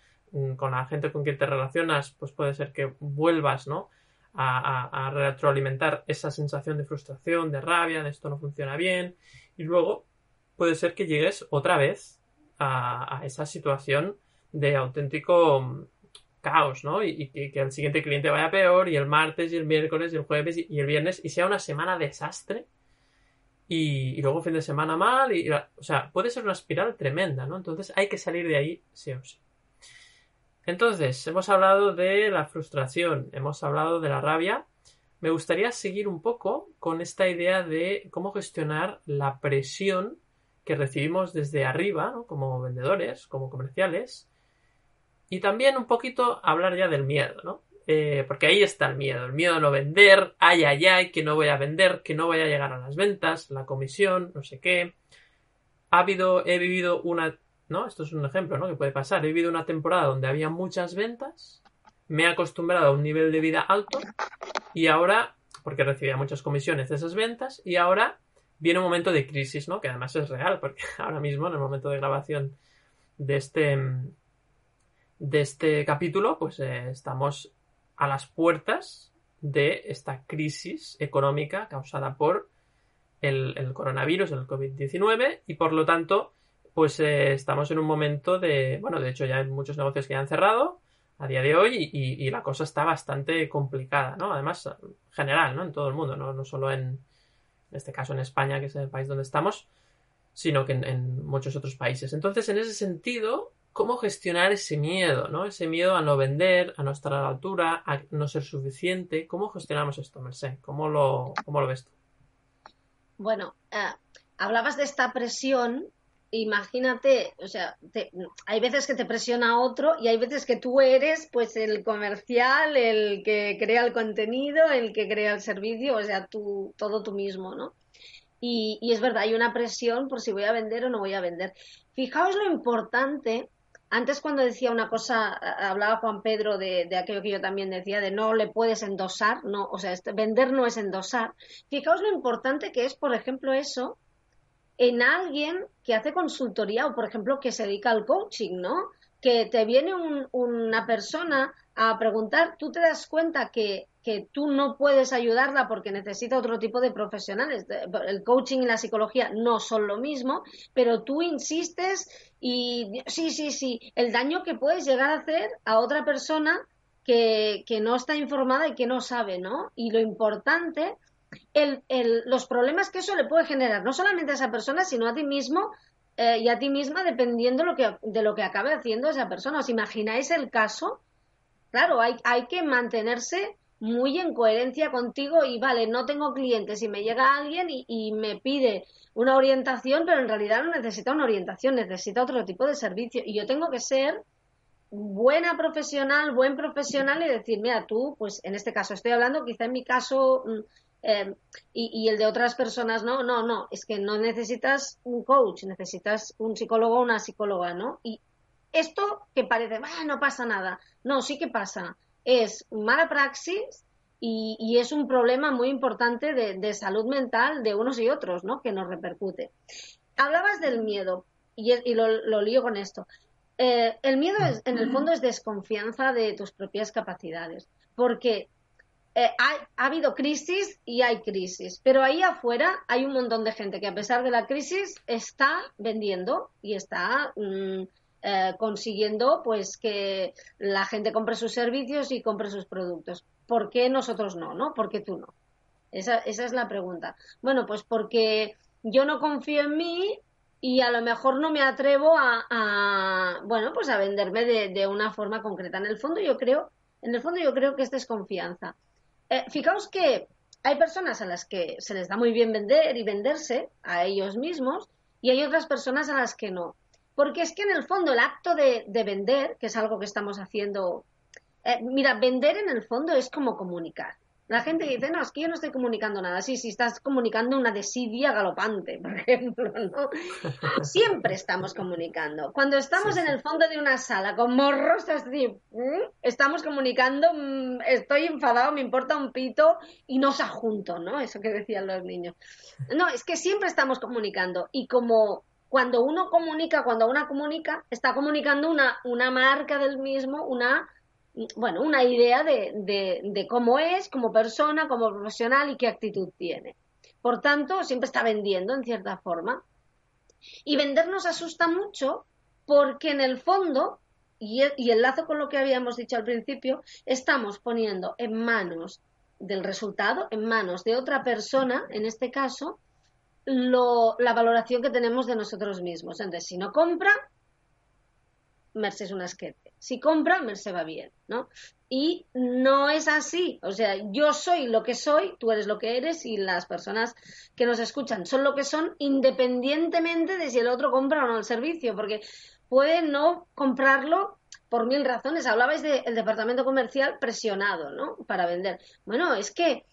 con la gente con quien te relacionas, pues puede ser que vuelvas, ¿no? A, retroalimentar esa sensación de frustración, de rabia, de esto no funciona bien, y luego puede ser que llegues otra vez a, esa situación de auténtico mm, caos, ¿no? Y, que, el siguiente cliente vaya peor, y el martes, y el miércoles, y el jueves, y, el viernes, y sea una semana desastre, y, luego fin de semana mal, y, o sea, puede ser una espiral tremenda, ¿no? Entonces hay que salir de ahí sí o sí. Entonces, hemos hablado de la frustración, hemos hablado de la rabia. Me gustaría seguir un poco con esta idea de cómo gestionar la presión que recibimos desde arriba, como vendedores, como comerciales, y también un poquito hablar ya del miedo, ¿no? Eh, porque ahí está el miedo, el miedo a no vender, ay, ay, ay, que no voy a vender, que no voy a llegar a las ventas, la comisión, no sé qué. Ha habido, he vivido una ¿no? Esto es un ejemplo, ¿no? Que puede pasar. He vivido una temporada donde había muchas ventas, me he acostumbrado a un nivel de vida alto y ahora, porque recibía muchas comisiones de esas ventas, y ahora viene un momento de crisis, ¿no? Que además es real, porque ahora mismo, en el momento de grabación de este, de este capítulo, pues eh, estamos a las puertas de esta crisis económica causada por el, el coronavirus, el COVID-19, y por lo tanto, pues eh, estamos en un momento de, bueno, de hecho ya hay muchos negocios que ya han cerrado a día de hoy y, la cosa está bastante complicada, ¿no? Además, general, ¿no? En todo el mundo, no, no solo en, este caso en España, que es el país donde estamos, sino que en, muchos otros países. Entonces, en ese sentido, ¿cómo gestionar ese miedo, ¿no? Ese miedo a no vender, a no estar a la altura, a no ser suficiente. ¿Cómo gestionamos esto, Merced? ¿Cómo lo, cómo lo ves tú? Bueno, eh, hablabas de esta presión imagínate, o sea, hay veces que te presiona otro y hay veces que tú eres pues el comercial, el que crea el contenido, el que crea el servicio, o sea, tú, todo tú mismo, ¿no? Y, y es verdad, hay una presión por si voy a vender o no voy a vender. Fijaos lo importante, antes cuando decía una cosa, hablaba Juan Pedro de, de, aquello que yo también decía, de no le puedes endosar, no, o sea, este, vender no es endosar. Fijaos lo importante que es, por ejemplo, eso en alguien que hace consultoría o, por ejemplo, que se dedica al coaching, ¿no? Que te viene una persona a preguntar, tú te das cuenta que, que, tú no puedes ayudarla porque necesita otro tipo de profesionales. El coaching y la psicología no son lo mismo, pero tú insistes y sí, sí, sí, el daño que puedes llegar a hacer a otra persona que, que no está informada y que no sabe, ¿no? Y lo importante el, el, los problemas que eso le puede generar, no solamente a esa persona, sino a ti mismo eh, y a ti misma, dependiendo lo que, de lo que acabe haciendo esa persona. ¿Os imagináis el caso? Claro, hay, hay que mantenerse muy en coherencia contigo y vale, no tengo clientes y me llega alguien y, y, me pide una orientación, pero en realidad no necesita una orientación, necesita otro tipo de servicio. Y yo tengo que ser buena profesional, buen profesional y decir, mira, tú, pues en este caso estoy hablando, quizá en mi caso Em, y, el de otras personas, no, no, no, es que no necesitas un coach, necesitas un psicólogo o una psicóloga, ¿no? Y esto que parece, no pasa nada, no, sí que pasa, es mala praxis y, es un problema muy importante de, salud mental de unos y otros, ¿no? Que nos repercute. Hablabas del miedo y, y lo, lo, lío con esto. Eh, el miedo es, en el fondo es desconfianza de tus propias capacidades, porque eh, ha, habido crisis y hay crisis, pero ahí afuera hay un montón de gente que a pesar de la crisis está vendiendo y está mm, eh, consiguiendo pues que la gente compre sus servicios y compre sus productos. ¿Por qué nosotros no? ¿No? ¿Por qué tú no? Esa, esa es la pregunta. Bueno, pues porque yo no confío en mí y a lo mejor no me atrevo a, bueno, pues a venderme de, de, una forma concreta. En el fondo yo creo, en el fondo yo creo que es desconfianza. Eh, fijaos que hay personas a las que se les da muy bien vender y venderse a ellos mismos y hay otras personas a las que no. Porque es que en el fondo el acto de, de vender, que es algo que estamos haciendo, eh, mira, vender en el fondo es como comunicar. La gente dice, no, es que yo no estoy comunicando nada. Sí, sí, estás comunicando una desidia galopante, por ejemplo, ¿no? Siempre estamos comunicando. Cuando estamos en el fondo de una sala con morros así, estamos comunicando, mm, estoy enfadado, me importa un pito y no se junto, ¿no? Eso que decían los niños. No, es que siempre estamos comunicando y como cuando uno comunica, cuando una comunica, está comunicando una, una marca del mismo, una, bueno, una idea de, de, de cómo es como persona, como profesional y qué actitud tiene. Por tanto, siempre está vendiendo en cierta forma. Y vender nos asusta mucho porque en el fondo, y, y enlazo con lo que habíamos dicho al principio, estamos poniendo en manos del resultado, en manos de otra persona, en este caso, lo, la valoración que tenemos de nosotros mismos. Entonces, si no compra, Merce es una esquete. Si compra, Merce va bien, ¿no? Y no es así. O sea, yo soy lo que soy, tú eres lo que eres y las personas que nos escuchan son lo que son independientemente de si el otro compra o no el servicio, porque puede no comprarlo por mil razones. Hablabais del departamento comercial presionado, ¿no? Para vender. Bueno, es que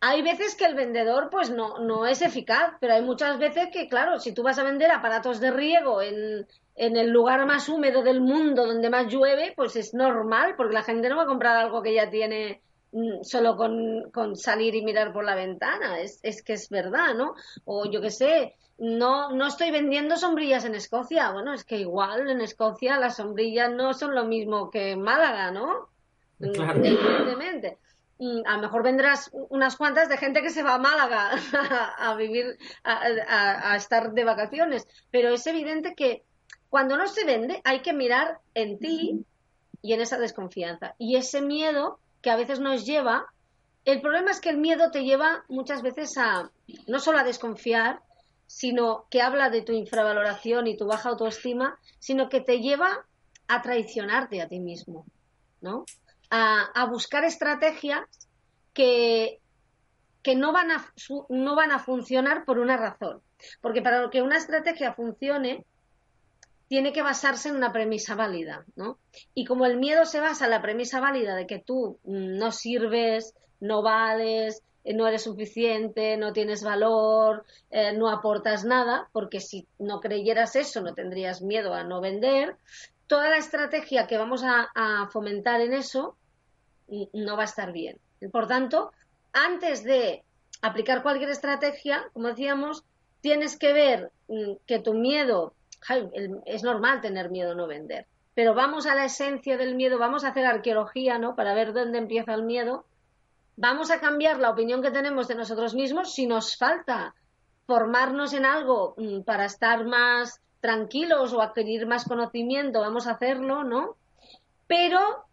hay veces que el vendedor pues no, no es eficaz, pero hay muchas veces que, claro, si tú vas a vender aparatos de riego en, en el lugar más húmedo del mundo, donde más llueve, pues es normal, porque la gente no va a comprar algo que ya tiene mm, solo con, con salir y mirar por la ventana. Es, es que es verdad, ¿no? O yo qué sé, no, no estoy vendiendo sombrillas en Escocia. Bueno, es que igual en Escocia las sombrillas no son lo mismo que en Málaga, ¿no? Claro. Evidentemente a lo mejor vendrás unas cuantas de gente que se va a Málaga a, vivir, a, estar de vacaciones, pero es evidente que cuando no se vende hay que mirar en ti y en esa desconfianza y ese miedo que a veces nos lleva. El problema es que el miedo te lleva muchas veces a no solo a desconfiar, sino que habla de tu infravaloración y tu baja autoestima, sino que te lleva a traicionarte a ti mismo, ¿no? A, buscar estrategias que, que no, van a, no van a funcionar por una razón. Porque para que una estrategia funcione, tiene que basarse en una premisa válida, ¿no? Y como el miedo se basa en la premisa válida de que tú no sirves, no vales, eh, no eres suficiente, no tienes valor, eh, no aportas nada, porque si no creyeras eso no tendrías miedo a no vender, toda la estrategia que vamos a, fomentar en eso no va a estar bien. Por tanto, antes de aplicar cualquier estrategia, como decíamos, tienes que ver mm, que tu miedo, es normal tener miedo no vender, pero vamos a la esencia del miedo, vamos a hacer arqueología, ¿no? Para ver dónde empieza el miedo. Vamos a cambiar la opinión que tenemos de nosotros mismos si nos falta formarnos en algo mm, para estar más tranquilos o adquirir más conocimiento, vamos a hacerlo, ¿no? Pero,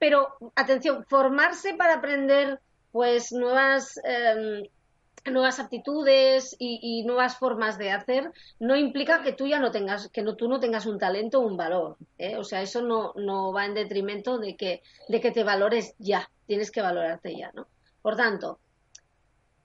pero, atención, formarse para aprender pues nuevas, em, nuevas aptitudes y, nuevas formas de hacer no implica que tú ya no tengas, que no, tú no tengas un talento o un valor. ¿eh? O sea, eso no, no va en detrimento de que, de que te valores ya, tienes que valorarte ya, ¿no? Por tanto,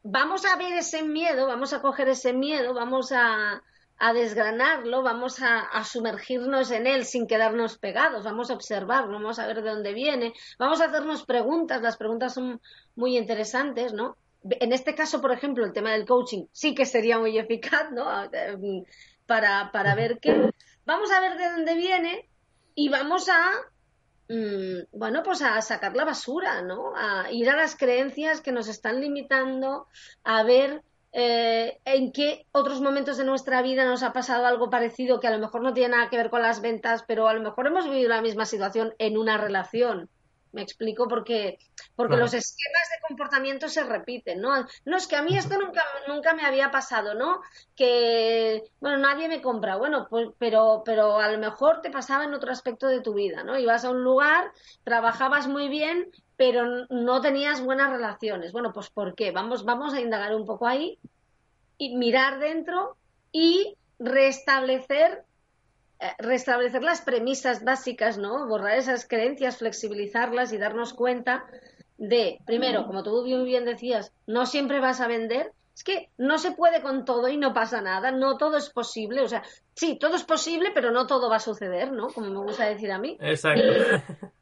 vamos a ver ese miedo, vamos a coger ese miedo, vamos a, a desgranarlo, vamos a, sumergirnos en él sin quedarnos pegados, vamos a observarlo, vamos a ver de dónde viene, vamos a hacernos preguntas, las preguntas son muy interesantes, ¿no? En este caso, por ejemplo, el tema del coaching sí que sería muy eficaz, ¿no? Para, para ver qué. Vamos a ver de dónde viene y vamos a, mm, bueno, pues a sacar la basura, ¿no? A ir a las creencias que nos están limitando, a ver eh, en qué otros momentos de nuestra vida nos ha pasado algo parecido que a lo mejor no tiene nada que ver con las ventas, pero a lo mejor hemos vivido la misma situación en una relación. Me explico porque, porque los esquemas de comportamiento se repiten, ¿no? No, es que a mí esto nunca, nunca me había pasado, ¿no? Que, bueno, nadie me compra, bueno, pues, pero, pero a lo mejor te pasaba en otro aspecto de tu vida, ¿no? Ibas a un lugar, trabajabas muy bien, pero no tenías buenas relaciones. Bueno, pues ¿por qué? Vamos, vamos a indagar un poco ahí y mirar dentro y restablecer eh, restablecer las premisas básicas, ¿no? Borrar esas creencias, flexibilizarlas y darnos cuenta de, primero, como tú muy bien decías, no siempre vas a vender, es que no se puede con todo y no pasa nada, no todo es posible, o sea, sí, todo es posible, pero no todo va a suceder, ¿no? Como me gusta decir a mí. Exacto.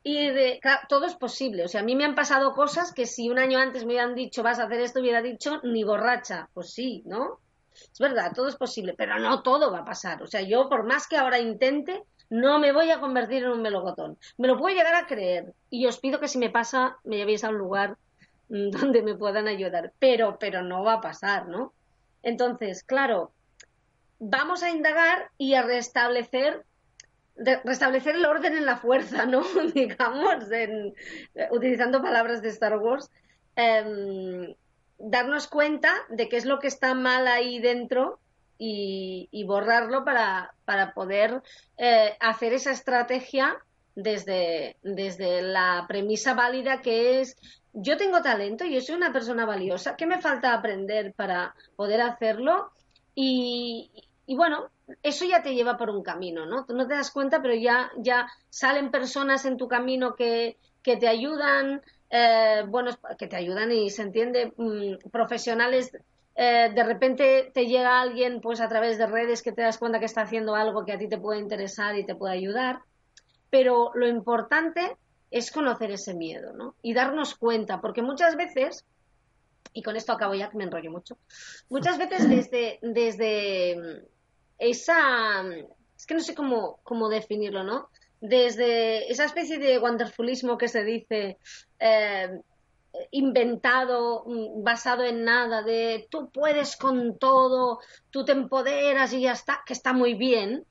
Y, de, claro, todo es posible, o sea, a mí me han pasado cosas que si un año antes me hubieran dicho vas a hacer esto, hubiera dicho ni borracha, pues sí, ¿no? Es verdad, todo es posible, pero no todo va a pasar, o sea, yo por más que ahora intente, no me voy a convertir en un melocotón. Me lo puedo llegar a creer y os pido que si me pasa me llevéis a un lugar donde me puedan ayudar, pero, pero no va a pasar, ¿no? Entonces, claro, vamos a indagar y a restablecer restablecer el orden en la fuerza, ¿no? Digamos, utilizando palabras de Star Wars, em, darnos cuenta de qué es lo que está mal ahí dentro y, borrarlo para, para poder eh, hacer esa estrategia desde, desde la premisa válida que es yo tengo talento, yo soy una persona valiosa, ¿qué me falta aprender para poder hacerlo? Y, y bueno, eso ya te lleva por un camino, ¿no? No te das cuenta, pero ya, ya salen personas en tu camino que, que te ayudan, eh, bueno, que te ayudan y se entiende, mm, profesionales, eh, de repente te llega alguien pues a través de redes que te das cuenta que está haciendo algo que a ti te puede interesar y te puede ayudar, pero lo importante es conocer ese miedo, ¿no? Y darnos cuenta, porque muchas veces y con esto acabo ya que me enrollo mucho. Muchas veces desde, desde esa, es que no sé cómo, cómo definirlo, ¿no? Desde esa especie de wonderfulismo que se dice, eh, inventado, mm, basado en nada, de tú puedes con todo, tú te empoderas y ya está, que está muy bien,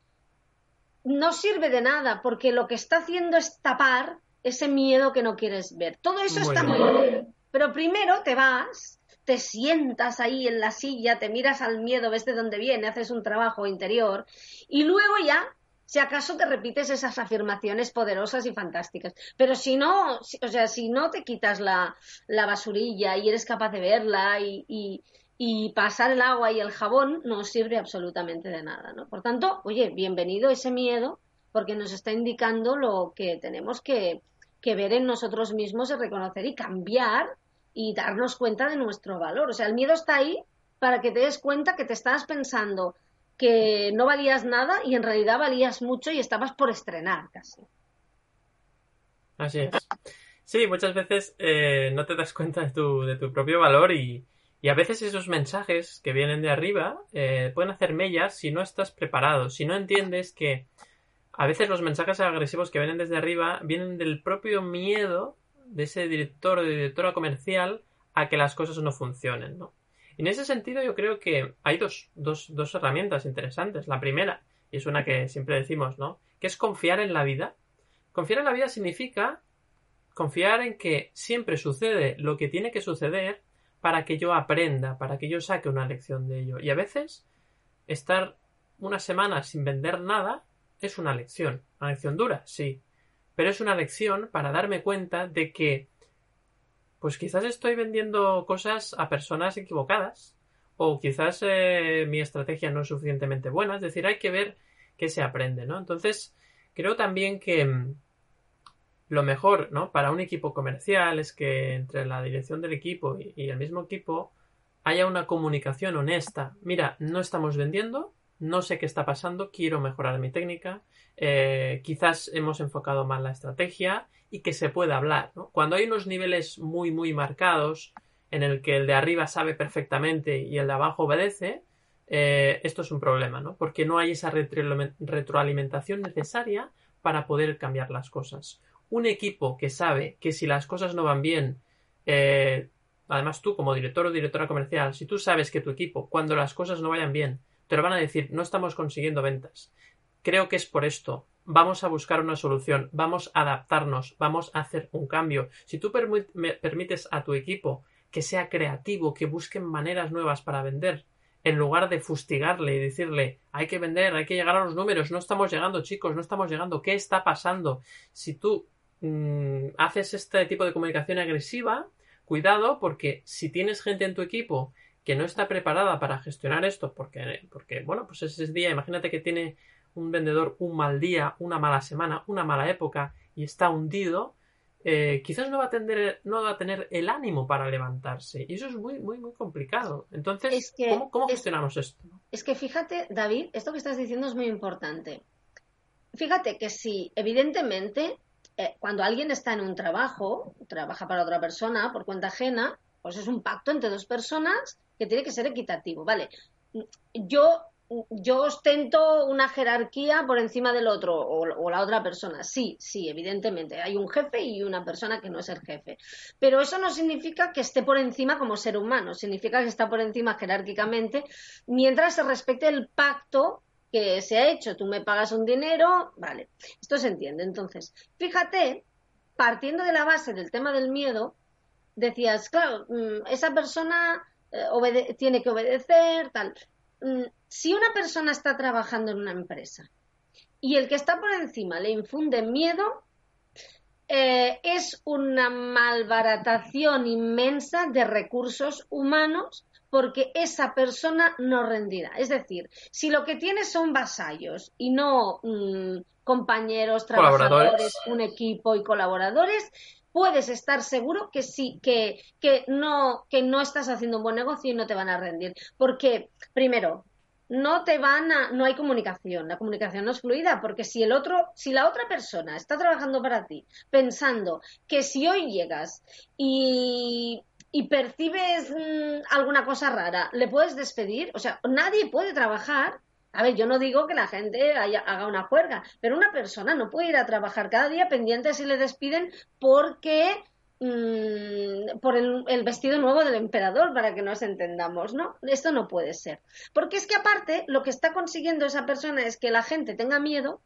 no sirve de nada porque lo que está haciendo es tapar ese miedo que no quieres ver. Todo eso está muy bien. Pero primero te vas te sientas ahí en la silla, te miras al miedo, ves de dónde viene, haces un trabajo interior y luego ya, si acaso te repites esas afirmaciones poderosas y fantásticas. Pero si no, o sea, si no te quitas la, la basurilla y eres capaz de verla y, y, y, pasar el agua y el jabón, no sirve absolutamente de nada, ¿no? Por tanto, oye, bienvenido ese miedo porque nos está indicando lo que tenemos que, que ver en nosotros mismos y reconocer y cambiar y darnos cuenta de nuestro valor. O sea, el miedo está ahí para que te des cuenta que te estabas pensando que no valías nada y en realidad valías mucho y estabas por estrenar casi. Así es. Sí, muchas veces eh, no te das cuenta de tu, de tu propio valor y, y, a veces esos mensajes que vienen de arriba eh, pueden hacer mellas si no estás preparado, si no entiendes que a veces los mensajes agresivos que vienen desde arriba vienen del propio miedo de ese director o directora comercial a que las cosas no funcionen, ¿no? En ese sentido yo creo que hay dos, dos, dos herramientas interesantes. La primera, y es una que siempre decimos, ¿no? Que es confiar en la vida. Confiar en la vida significa confiar en que siempre sucede lo que tiene que suceder para que yo aprenda, para que yo saque una lección de ello. Y a veces estar una semana sin vender nada es una lección. Una lección dura, sí pero es una lección para darme cuenta de que pues quizás estoy vendiendo cosas a personas equivocadas o quizás eh, mi estrategia no es suficientemente buena, es decir, hay que ver qué se aprende, ¿no? Entonces, creo también que mm, lo mejor, ¿no? Para un equipo comercial es que entre la dirección del equipo y el mismo equipo haya una comunicación honesta. Mira, no estamos vendiendo, no sé qué está pasando, quiero mejorar mi técnica, eh, quizás hemos enfocado mal la estrategia y que se pueda hablar. Cuando hay unos niveles muy, muy marcados en el que el de arriba sabe perfectamente y el de abajo obedece, eh, esto es un problema, ¿no? Porque no hay esa retroalimentación necesaria para poder cambiar las cosas. Un equipo que sabe que si las cosas no van bien, eh, además tú como director o directora comercial, si tú sabes que tu equipo, cuando las cosas no vayan bien, te lo van a decir, no estamos consiguiendo ventas. Creo que es por esto. Vamos a buscar una solución, vamos a adaptarnos, vamos a hacer un cambio. Si tú permites a tu equipo que sea creativo, que busquen maneras nuevas para vender, en lugar de fustigarle y decirle hay que vender, hay que llegar a los números, no estamos llegando chicos, no estamos llegando, ¿qué está pasando? Si tú mm, haces este tipo de comunicación agresiva, cuidado porque si tienes gente en tu equipo que no está preparada para gestionar esto, porque, porque bueno, pues ese día, imagínate que tiene un vendedor un mal día, una mala semana, una mala época y está hundido, eh, quizás no va, a tener, no va a tener el ánimo para levantarse. Y eso es muy, muy, muy complicado. Entonces, ¿cómo, gestionamos esto? Es que fíjate, David, esto que estás diciendo es muy importante. Fíjate que si, evidentemente, eh, cuando alguien está en un trabajo, trabaja para otra persona por cuenta ajena, pues es un pacto entre dos personas que tiene que ser equitativo, ¿vale? Yo yo ostento una jerarquía por encima del otro o, la otra persona. Sí, sí, evidentemente. Hay un jefe y una persona que no es el jefe. Pero eso no significa que esté por encima como ser humano. Significa que está por encima jerárquicamente mientras se respete el pacto que se ha hecho. Tú me pagas un dinero, vale. Esto se entiende. Entonces, fíjate, partiendo de la base del tema del miedo, decías, claro, mm, esa persona eh, tiene que obedecer, tal. Mm, si una persona está trabajando en una empresa y el que está por encima le infunde miedo, eh, es una malbaratación inmensa de recursos humanos porque esa persona no rendirá. Es decir, si lo que tiene son vasallos y no mm, compañeros, trabajadores, un equipo y colaboradores, puedes estar seguro que sí, que, que, no, que no estás haciendo un buen negocio y no te van a rendir. Porque, primero, no te van a, no hay comunicación, la comunicación no es fluida, porque si el otro, si la otra persona está trabajando para ti, pensando que si hoy llegas y, y percibes mm, alguna cosa rara, le puedes despedir, o sea, nadie puede trabajar a ver, yo no digo que la gente haga una juerga, pero una persona no puede ir a trabajar cada día pendiente si le despiden porque mm, por el, el, vestido nuevo del emperador, para que nos entendamos, ¿no? Esto no puede ser. Porque es que aparte, lo que está consiguiendo esa persona es que la gente tenga miedo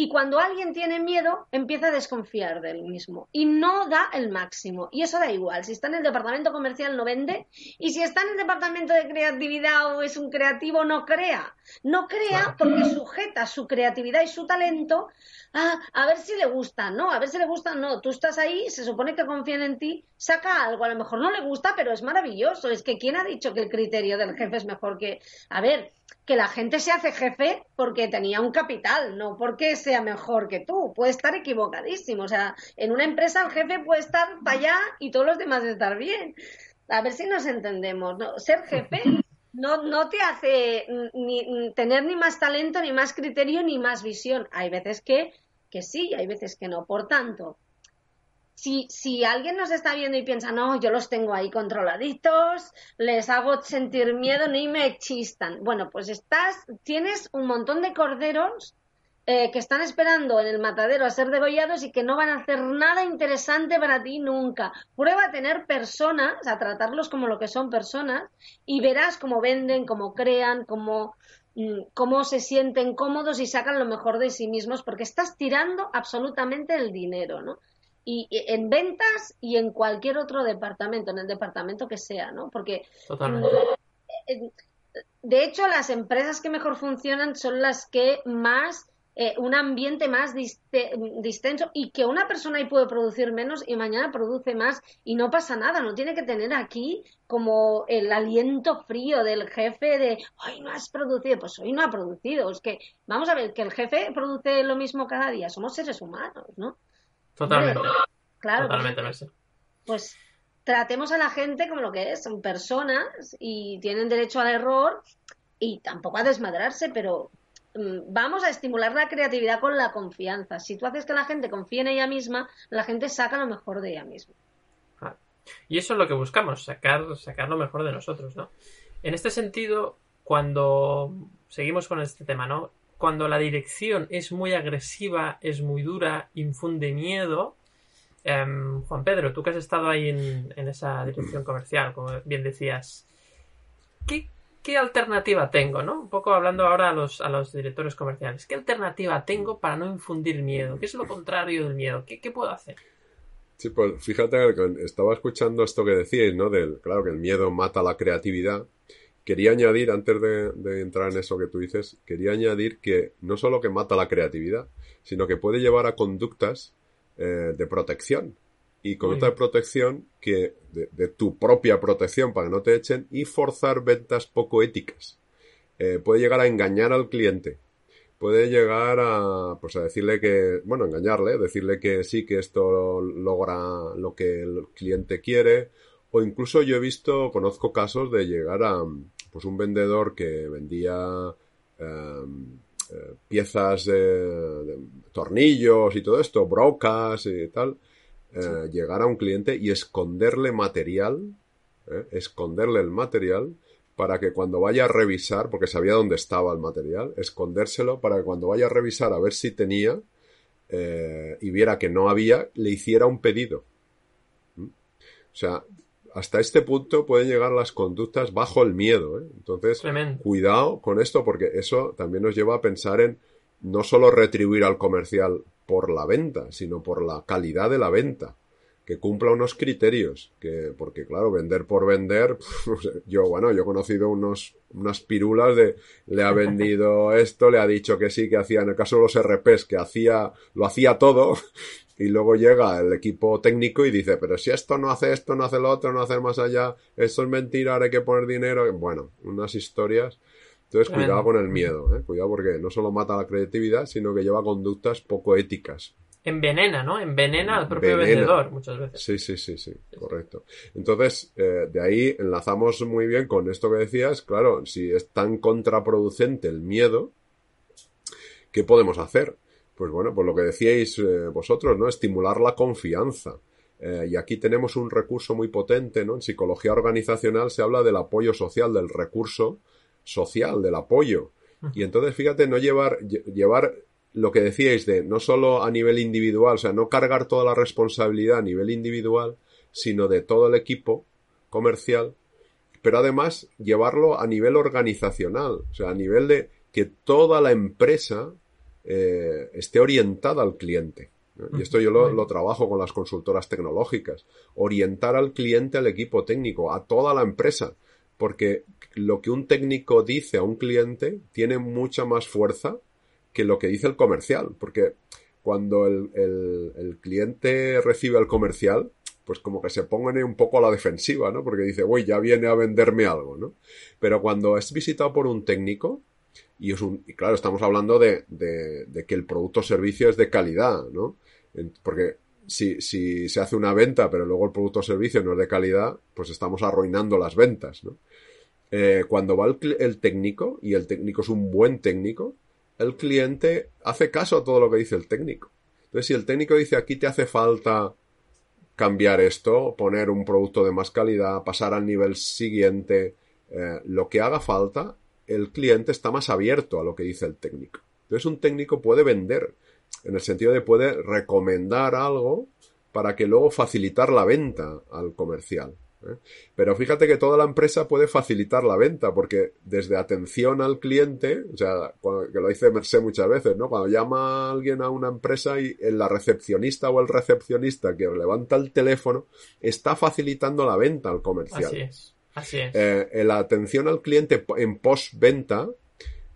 y cuando alguien tiene miedo, empieza a desconfiar del mismo y no da el máximo. Y eso da igual. Si está en el departamento comercial, no vende. Y si está en el departamento de creatividad o es un creativo, no crea. No crea porque sujeta su creatividad y su talento a, a ver si le gusta. No, a ver si le gusta. No, tú estás ahí, se supone que confían en ti, saca algo. A lo mejor no le gusta, pero es maravilloso. Es que ¿quién ha dicho que el criterio del jefe es mejor que... A ver, que la gente se hace jefe porque tenía un capital, no porque sea mejor que tú. Puede estar equivocadísimo. O sea, en una empresa el jefe puede estar para allá y todos los demás estar bien. A ver si nos entendemos. ¿no? Ser jefe no, no te hace ni, tener ni más talento, ni más criterio, ni más visión. Hay veces que, que sí, hay veces que no. Por tanto, si, si alguien nos está viendo y piensa, no, yo los tengo ahí controladitos, les hago sentir miedo, ni me chistan. Bueno, pues estás, tienes un montón de corderos eh, que están esperando en el matadero a ser degollados y que no van a hacer nada interesante para ti nunca. Prueba a tener personas, a tratarlos como lo que son personas, y verás cómo venden, cómo crean, cómo, mm, cómo se sienten cómodos y sacan lo mejor de sí mismos, porque estás tirando absolutamente el dinero, ¿no? Y, en ventas y en cualquier otro departamento, en el departamento que sea, ¿no? Porque eh, de hecho las empresas que mejor funcionan son las que más eh, un ambiente más distenso y que una persona ahí puede producir menos y mañana produce más y no pasa nada, no tiene que tener aquí como el aliento frío del jefe de hoy no has producido, pues hoy no ha producido, es que vamos a ver que el jefe produce lo mismo cada día, somos seres humanos, ¿no? Totalmente. claro. Totalmente, Pues tratemos a la gente como lo que es, son personas y tienen derecho al error y tampoco a desmadrarse, pero mm, vamos a estimular la creatividad con la confianza. Si tú haces que la gente confíe en ella misma, la gente saca lo mejor de ella misma. Y eso es lo que buscamos, sacar, sacar lo mejor de nosotros, ¿no? En este sentido, cuando seguimos con este tema, ¿no? Cuando la dirección es muy agresiva, es muy dura, infunde miedo. Em, Juan Pedro, tú que has estado ahí en, esa dirección comercial, como bien decías, ¿qué, alternativa tengo? ¿no? Un poco hablando ahora a los, directores comerciales. ¿Qué alternativa tengo para no infundir miedo? ¿Qué es lo contrario del miedo? ¿Qué, qué puedo hacer? Sí, pues fíjate, estaba escuchando esto que decíais, ¿no? Del, claro, que el miedo mata la creatividad quería añadir, antes de, entrar en eso que tú dices, quería añadir que no solo que mata la creatividad, sino que puede llevar a conductas eh, de protección. Y conductas de protección que, de, tu propia protección para que no te echen y forzar ventas poco éticas. Eh, puede llegar a engañar al cliente. Puede llegar a, pues a decirle que, bueno, engañarle, decirle que sí, que esto logra lo que el cliente quiere, o incluso yo he visto, conozco casos de llegar a pues un vendedor que vendía em, eh, piezas de, tornillos y todo esto, brocas y tal, eh, llegar a un cliente y esconderle material, eh, esconderle el material para que cuando vaya a revisar, porque sabía dónde estaba el material, escondérselo para que cuando vaya a revisar a ver si tenía y viera que no había, le hiciera un pedido. ¿Mm? O sea, hasta este punto pueden llegar las conductas bajo el miedo. ¿eh? Entonces, cuidado con esto porque eso también nos lleva a pensar en no solo retribuir al comercial por la venta, sino por la calidad de la venta que cumpla unos criterios, que, porque claro, vender por vender, yo, bueno, yo he conocido unos, unas pirulas de, le ha vendido esto, le ha dicho que sí, que hacía, en el caso de los RPs, que hacía, lo hacía todo, y luego llega el equipo técnico y dice, pero si esto no hace esto, no hace lo otro, no hace más allá, esto es mentira, ahora hay que poner dinero, bueno, unas historias. Entonces, cuidado con el miedo, ¿eh? cuidado porque no solo mata la creatividad, sino que lleva conductas poco éticas envenena, ¿no? Envenena al propio vendedor muchas veces. Sí, sí, sí, sí, correcto. Entonces, eh, de ahí enlazamos muy bien con esto que decías, claro, si es tan contraproducente el miedo, ¿qué podemos hacer? Pues bueno, pues lo que decíais eh, vosotros, ¿no? Estimular la confianza. Eh, y aquí tenemos un recurso muy potente, ¿no? En psicología organizacional se habla del apoyo social, del recurso social, del apoyo. Y entonces, fíjate, no llevar, llevar lo que decíais de no solo a nivel individual, o sea, no cargar toda la responsabilidad a nivel individual, sino de todo el equipo comercial, pero además llevarlo a nivel organizacional, o sea, a nivel de que toda la empresa eh, esté orientada al cliente. Y esto yo lo, lo, trabajo con las consultoras tecnológicas. Orientar al cliente, al equipo técnico, a toda la empresa. Porque lo que un técnico dice a un cliente tiene mucha más fuerza que lo que dice el comercial, porque cuando el, el, cliente recibe al comercial, pues como que se pongan un poco a la defensiva, ¿no? Porque dice, uy, ya viene a venderme algo, ¿no? Pero cuando es visitado por un técnico, y es un, y claro, estamos hablando de, de, que el producto o servicio es de calidad, ¿no? Porque si, si se hace una venta, pero luego el producto o servicio no es de calidad, pues estamos arruinando las ventas, ¿no? Eh, cuando va el, el técnico, y el técnico es un buen técnico, el cliente hace caso a todo lo que dice el técnico. Entonces, si el técnico dice aquí te hace falta cambiar esto, poner un producto de más calidad, pasar al nivel siguiente, eh, lo que haga falta, el cliente está más abierto a lo que dice el técnico. Entonces, un técnico puede vender, en el sentido de puede recomendar algo para que luego facilitar la venta al comercial. ¿eh? Pero fíjate que toda la empresa puede facilitar la venta, porque desde atención al cliente, o sea, que lo dice Merced muchas veces, ¿no? Cuando llama alguien a una empresa y la recepcionista o el recepcionista que levanta el teléfono está facilitando la venta al comercial. Así es. Así es. Eh, la atención al cliente en postventa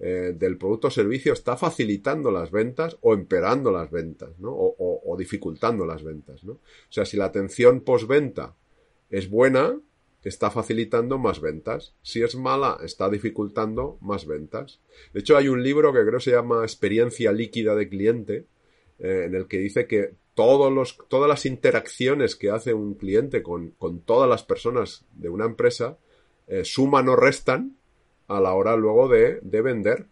eh, del producto o servicio está facilitando las ventas o emperando las ventas, ¿no? O, o dificultando las ventas, ¿no? O sea, si la atención postventa es buena, está facilitando más ventas. Si es mala, está dificultando más ventas. De hecho, hay un libro que creo se llama Experiencia líquida de cliente, eh, en el que dice que todos los, todas las interacciones que hace un cliente con, con todas las personas de una empresa eh, suman o restan a la hora luego de, de vender.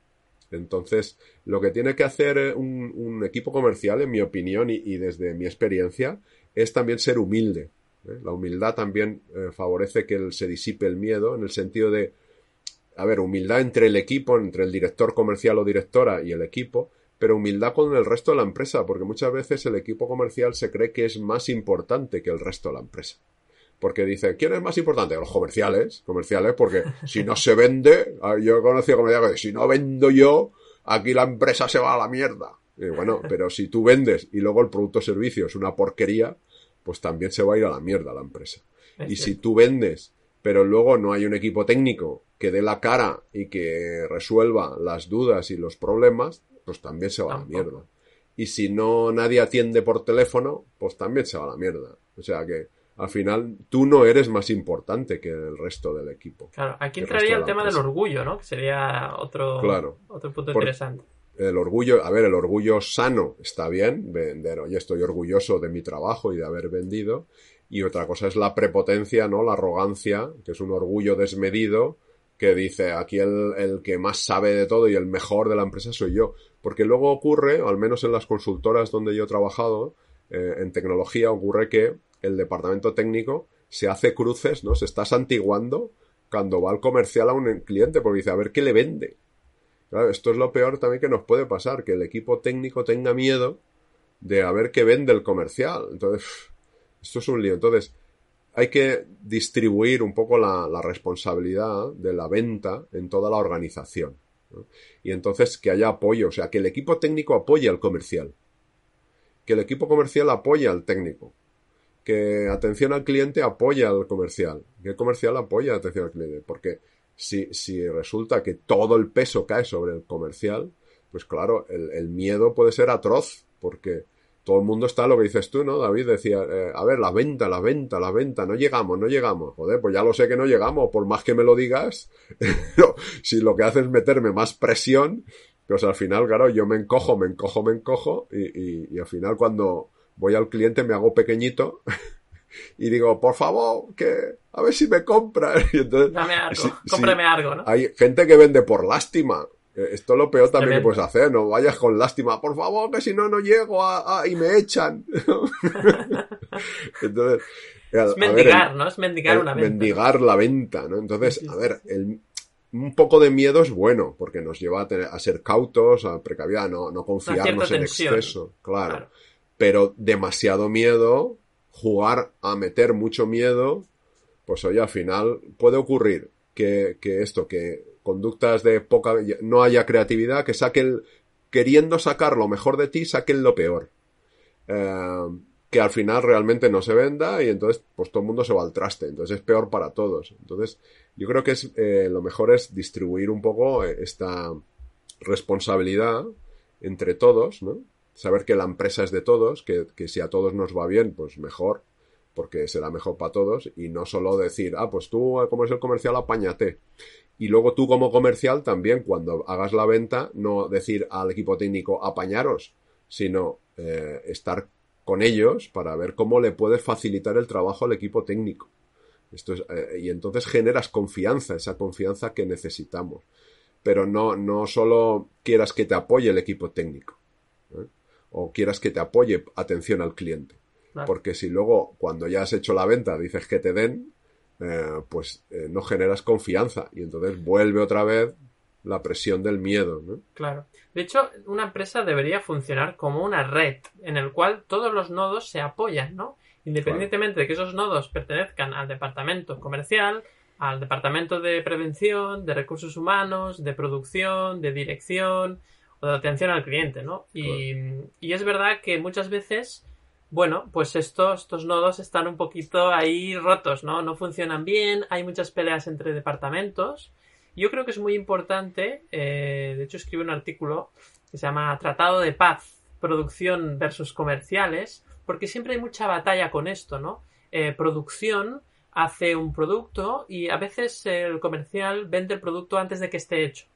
Entonces, lo que tiene que hacer eh, un, equipo comercial, en mi opinión y, desde mi experiencia, es también ser humilde ¿eh? La humildad también favorece que se disipe el miedo en el sentido de, a ver, humildad entre el equipo, entre el director comercial o directora y el equipo, pero humildad con el resto de la empresa, porque muchas veces el equipo comercial se cree que es más importante que el resto de la empresa. Porque dice, ¿quién es más importante? Los comerciales, comerciales, porque si no se vende, ah, yo he conocido comerciales que si no vendo yo, aquí la empresa se va a la mierda. Y bueno, pero si tú vendes y luego el producto o servicio es una porquería, pues también se va a ir a la mierda la empresa. y si tú vendes, pero luego no hay un equipo técnico que dé la cara y que resuelva las dudas y los problemas, pues también se va a la mierda. Y si no nadie atiende por teléfono, pues también se va a la mierda. O sea que al final tú no eres más importante que el resto del equipo. Claro, aquí entraría el, tema del orgullo, ¿no? Que sería otro, otro punto interesante el orgullo, a ver, el orgullo sano está bien, vender, oye, estoy orgulloso de mi trabajo y de haber vendido, y otra cosa es la prepotencia, ¿no? La arrogancia, que es un orgullo desmedido, que dice, aquí el, el que más sabe de todo y el mejor de la empresa soy yo. Porque luego ocurre, al menos en las consultoras donde yo he trabajado, eh, en tecnología, ocurre que el departamento técnico se hace cruces, ¿no? Se está santiguando cuando va al comercial a un cliente porque dice, a ver qué le vende. Esto es lo peor también que nos puede pasar, que el equipo técnico tenga miedo de a ver qué vende el comercial. Entonces, esto es un lío. Entonces, hay que distribuir un poco la, responsabilidad de la venta en toda la organización. Y entonces que haya apoyo, o sea, que el equipo técnico apoye al comercial. Que el equipo comercial apoye al técnico que atención al cliente apoya al comercial, que el comercial apoya atención al cliente, porque si, si resulta que todo el peso cae sobre el comercial, pues claro, el, miedo puede ser atroz, porque todo el mundo está lo que dices tú, ¿no? David decía, eh, a ver, la venta, la venta, la venta, no llegamos, no llegamos. Joder, pues ya lo sé que no llegamos, por más que me lo digas, si lo que hace es meterme más presión, pues al final, claro, yo me encojo, me encojo, me encojo, y, y al final cuando, voy al cliente, me hago pequeñito y digo, por favor, que a ver si me compra. Dame algo, cómprame algo, ¿no? Hay gente que vende por lástima. Eh, esto es lo peor también que puedes hacer, no vayas con lástima, por favor, que si no, no llego a, y me echan. Entonces, es mendigar, ¿no? Es mendigar una venta. Mendigar la venta, ¿no? Entonces, a ver, un poco de miedo es bueno, porque nos lleva a, ser cautos, a precaviar, no, no confiarnos en exceso. claro pero demasiado miedo, jugar a meter mucho miedo, pues oye, al final puede ocurrir que, esto, que conductas de poca, no haya creatividad, que saquen, queriendo sacar lo mejor de ti, saquen lo peor. Eh, que al final realmente no se venda y entonces pues todo el mundo se va al traste, entonces es peor para todos. Entonces yo creo que es, eh, lo mejor es distribuir un poco esta responsabilidad entre todos, ¿no? saber que la empresa es de todos, que, si a todos nos va bien, pues mejor, porque será mejor para todos, y no solo decir, ah, pues tú como es el comercial, apáñate. Y luego tú como comercial también, cuando hagas la venta, no decir al equipo técnico, apañaros, sino eh, estar con ellos para ver cómo le puedes facilitar el trabajo al equipo técnico. Esto es, eh, y entonces generas confianza, esa confianza que necesitamos. Pero no, no solo quieras que te apoye el equipo técnico. ¿eh? o quieras que te apoye atención al cliente. Porque si luego, cuando ya has hecho la venta, dices que te den, eh, pues eh, no generas confianza y entonces vuelve otra vez la presión del miedo. ¿no? Claro. De hecho, una empresa debería funcionar como una red en el cual todos los nodos se apoyan, ¿no? Independientemente de que esos nodos pertenezcan al departamento comercial, al departamento de prevención, de recursos humanos, de producción, de dirección, o de atención al cliente, ¿no? Y, es verdad que muchas veces, bueno, pues estos, estos nodos están un poquito ahí rotos, ¿no? No funcionan bien, hay muchas peleas entre departamentos. Yo creo que es muy importante, eh, de hecho escribe un artículo que se llama Tratado de Paz, Producción versus Comerciales, porque siempre hay mucha batalla con esto, ¿no? Eh, producción hace un producto y a veces el comercial vende el producto antes de que esté hecho.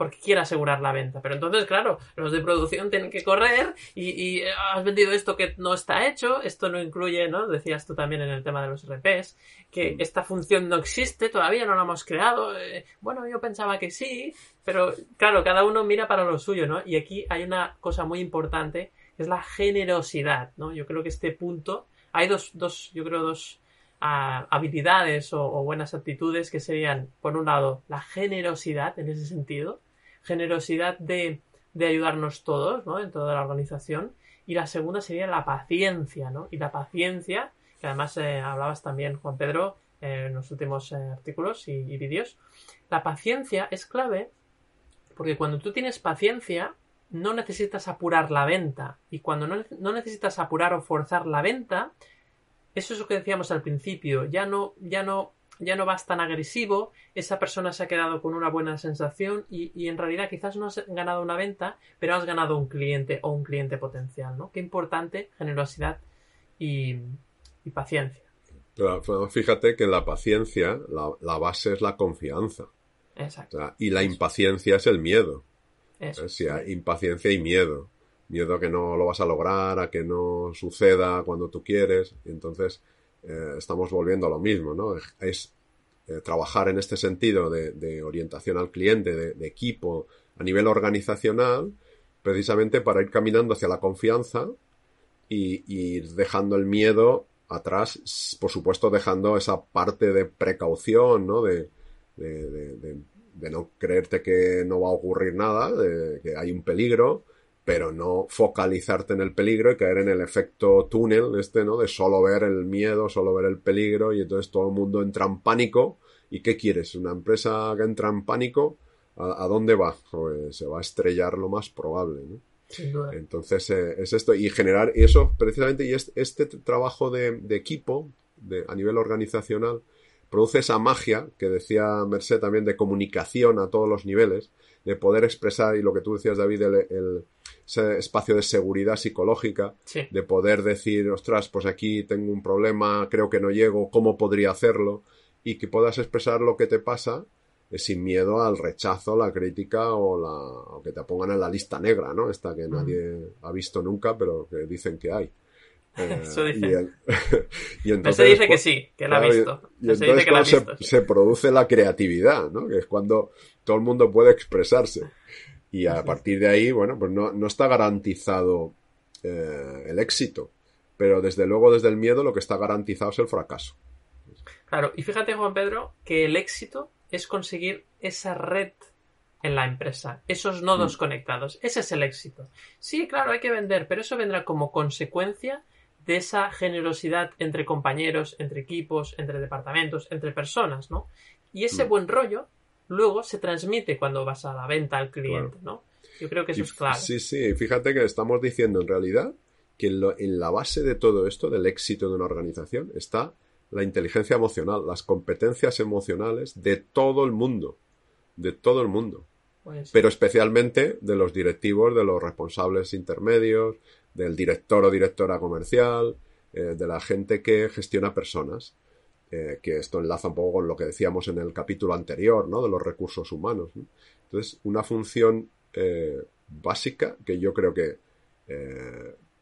Porque quiere asegurar la venta. Pero entonces, claro, los de producción tienen que correr y, eh, has vendido esto que no está hecho, esto no incluye, ¿no? Decías tú también en el tema de los RPs, que esta función no existe, todavía no la hemos creado. Eh, bueno, yo pensaba que sí, pero claro, cada uno mira para lo suyo, ¿no? Y aquí hay una cosa muy importante, que es la generosidad, ¿no? Yo creo que este punto, hay dos, dos yo creo, dos ah, habilidades o, o buenas actitudes que serían, por un lado, la generosidad en ese sentido, generosidad de, de ayudarnos todos, ¿no? En toda la organización. Y la segunda sería la paciencia, ¿no? Y la paciencia, que además eh, hablabas también, Juan Pedro, eh, en los últimos eh, artículos y, vídeos. La paciencia es clave porque cuando tú tienes paciencia, no necesitas apurar la venta. Y cuando no, no, necesitas apurar o forzar la venta, eso es lo que decíamos al principio. Ya no, ya no ya no vas tan agresivo, esa persona se ha quedado con una buena sensación y, en realidad quizás no has ganado una venta, pero has ganado un cliente o un cliente potencial, ¿no? Qué importante generosidad y, paciencia. Pero, fíjate que la paciencia, la, base es la confianza. Exacto. y la impaciencia es el miedo. Eso. impaciencia y miedo. Miedo a que no lo vas a lograr, a que no suceda cuando tú quieres. Entonces, eh, estamos volviendo a lo mismo, ¿no? Es eh, trabajar en este sentido de, orientación al cliente, de, equipo, a nivel organizacional, precisamente para ir caminando hacia la confianza y, ir dejando el miedo atrás, por supuesto dejando esa parte de precaución, ¿no? De, de, no creerte que no va a ocurrir nada, de que hay un peligro, pero no focalizarte en el peligro y caer en el efecto túnel este, ¿no? De solo ver el miedo, solo ver el peligro y entonces todo el mundo entra en pánico. ¿Y qué quieres? ¿Una empresa que entra en pánico? ¿A, dónde va? Pues se va a estrellar lo más probable, ¿no? Entonces eh, es esto y generar eso precisamente y este, trabajo de, equipo de, a nivel organizacional produce esa magia que decía Merced también de comunicación a todos los niveles, de poder expresar y lo que tú decías David, el, ese espacio de seguridad psicológica, de poder decir, ostras, pues aquí tengo un problema, creo que no llego, ¿cómo podría hacerlo? Y que puedas expresar lo que te pasa sin miedo al rechazo, la crítica o, la, que te pongan en la lista negra, ¿no? Esta que nadie ha visto nunca, pero que dicen que hay. Eso dice. Y, entonces, dice que sí, que la ha visto. Y, entonces se, produce la creatividad, ¿no? Que es cuando todo el mundo puede expresarse. Y a partir de ahí, bueno, pues no, no está garantizado eh, el éxito. Pero desde luego, desde el miedo, lo que está garantizado es el fracaso. Claro, y fíjate, Juan Pedro, que el éxito es conseguir esa red en la empresa, esos nodos mm. conectados. Ese es el éxito. Sí, claro, hay que vender, pero eso vendrá como consecuencia de esa generosidad entre compañeros, entre equipos, entre departamentos, entre personas, ¿no? Y ese mm. buen rollo luego se transmite cuando vas a la venta al cliente, ¿no? Yo creo que eso es clave. Sí, sí, fíjate que estamos diciendo en realidad que en la base de todo esto, del éxito de una organización, está la inteligencia emocional, las competencias emocionales de todo el mundo, de todo el mundo. Pues Pero especialmente de los directivos, de los responsables intermedios, del director o directora comercial, eh, de la gente que gestiona personas. Eh, que esto enlaza un poco con lo que decíamos en el capítulo anterior, ¿no? De los recursos humanos. Entonces, una función eh, básica que yo creo que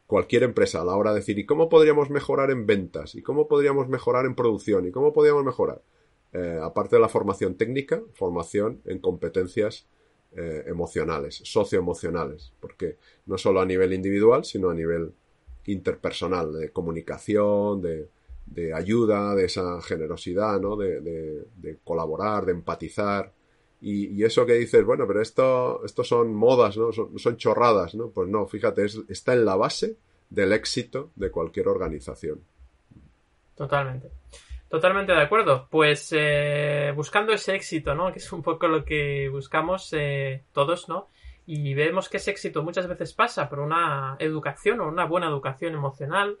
cualquier empresa a la hora de decir, ¿y cómo podríamos mejorar en ventas? ¿Y cómo podríamos mejorar en producción? ¿Y cómo podríamos mejorar? Eh, aparte de la formación técnica, formación en competencias eh, emocionales, socioemocionales, porque no solo a nivel individual, sino a nivel interpersonal, de comunicación, de, ayuda, de esa generosidad, ¿no? de, colaborar, de empatizar. Y, eso que dices, bueno, pero esto, son modas, ¿no? Son, chorradas, ¿no? Pues no, fíjate, está en la base del éxito de cualquier organización. Totalmente. Totalmente de acuerdo. Pues eh, buscando ese éxito, ¿no? Que es un poco lo que buscamos eh, todos, ¿no? Y vemos que ese éxito muchas veces pasa por una educación o una buena educación emocional,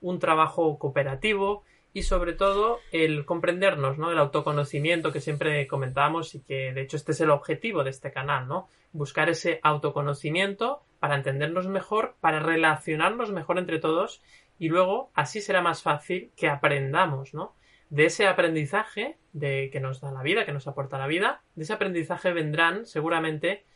un trabajo cooperativo, y sobre todo el comprendernos, ¿no? El autoconocimiento que siempre comentábamos y que de hecho este es el objetivo de este canal, ¿no? Buscar ese autoconocimiento para entendernos mejor, para relacionarnos mejor entre todos y luego así será más fácil que aprendamos, ¿no? De ese aprendizaje de que nos da la vida, que nos aporta la vida, de ese aprendizaje vendrán seguramente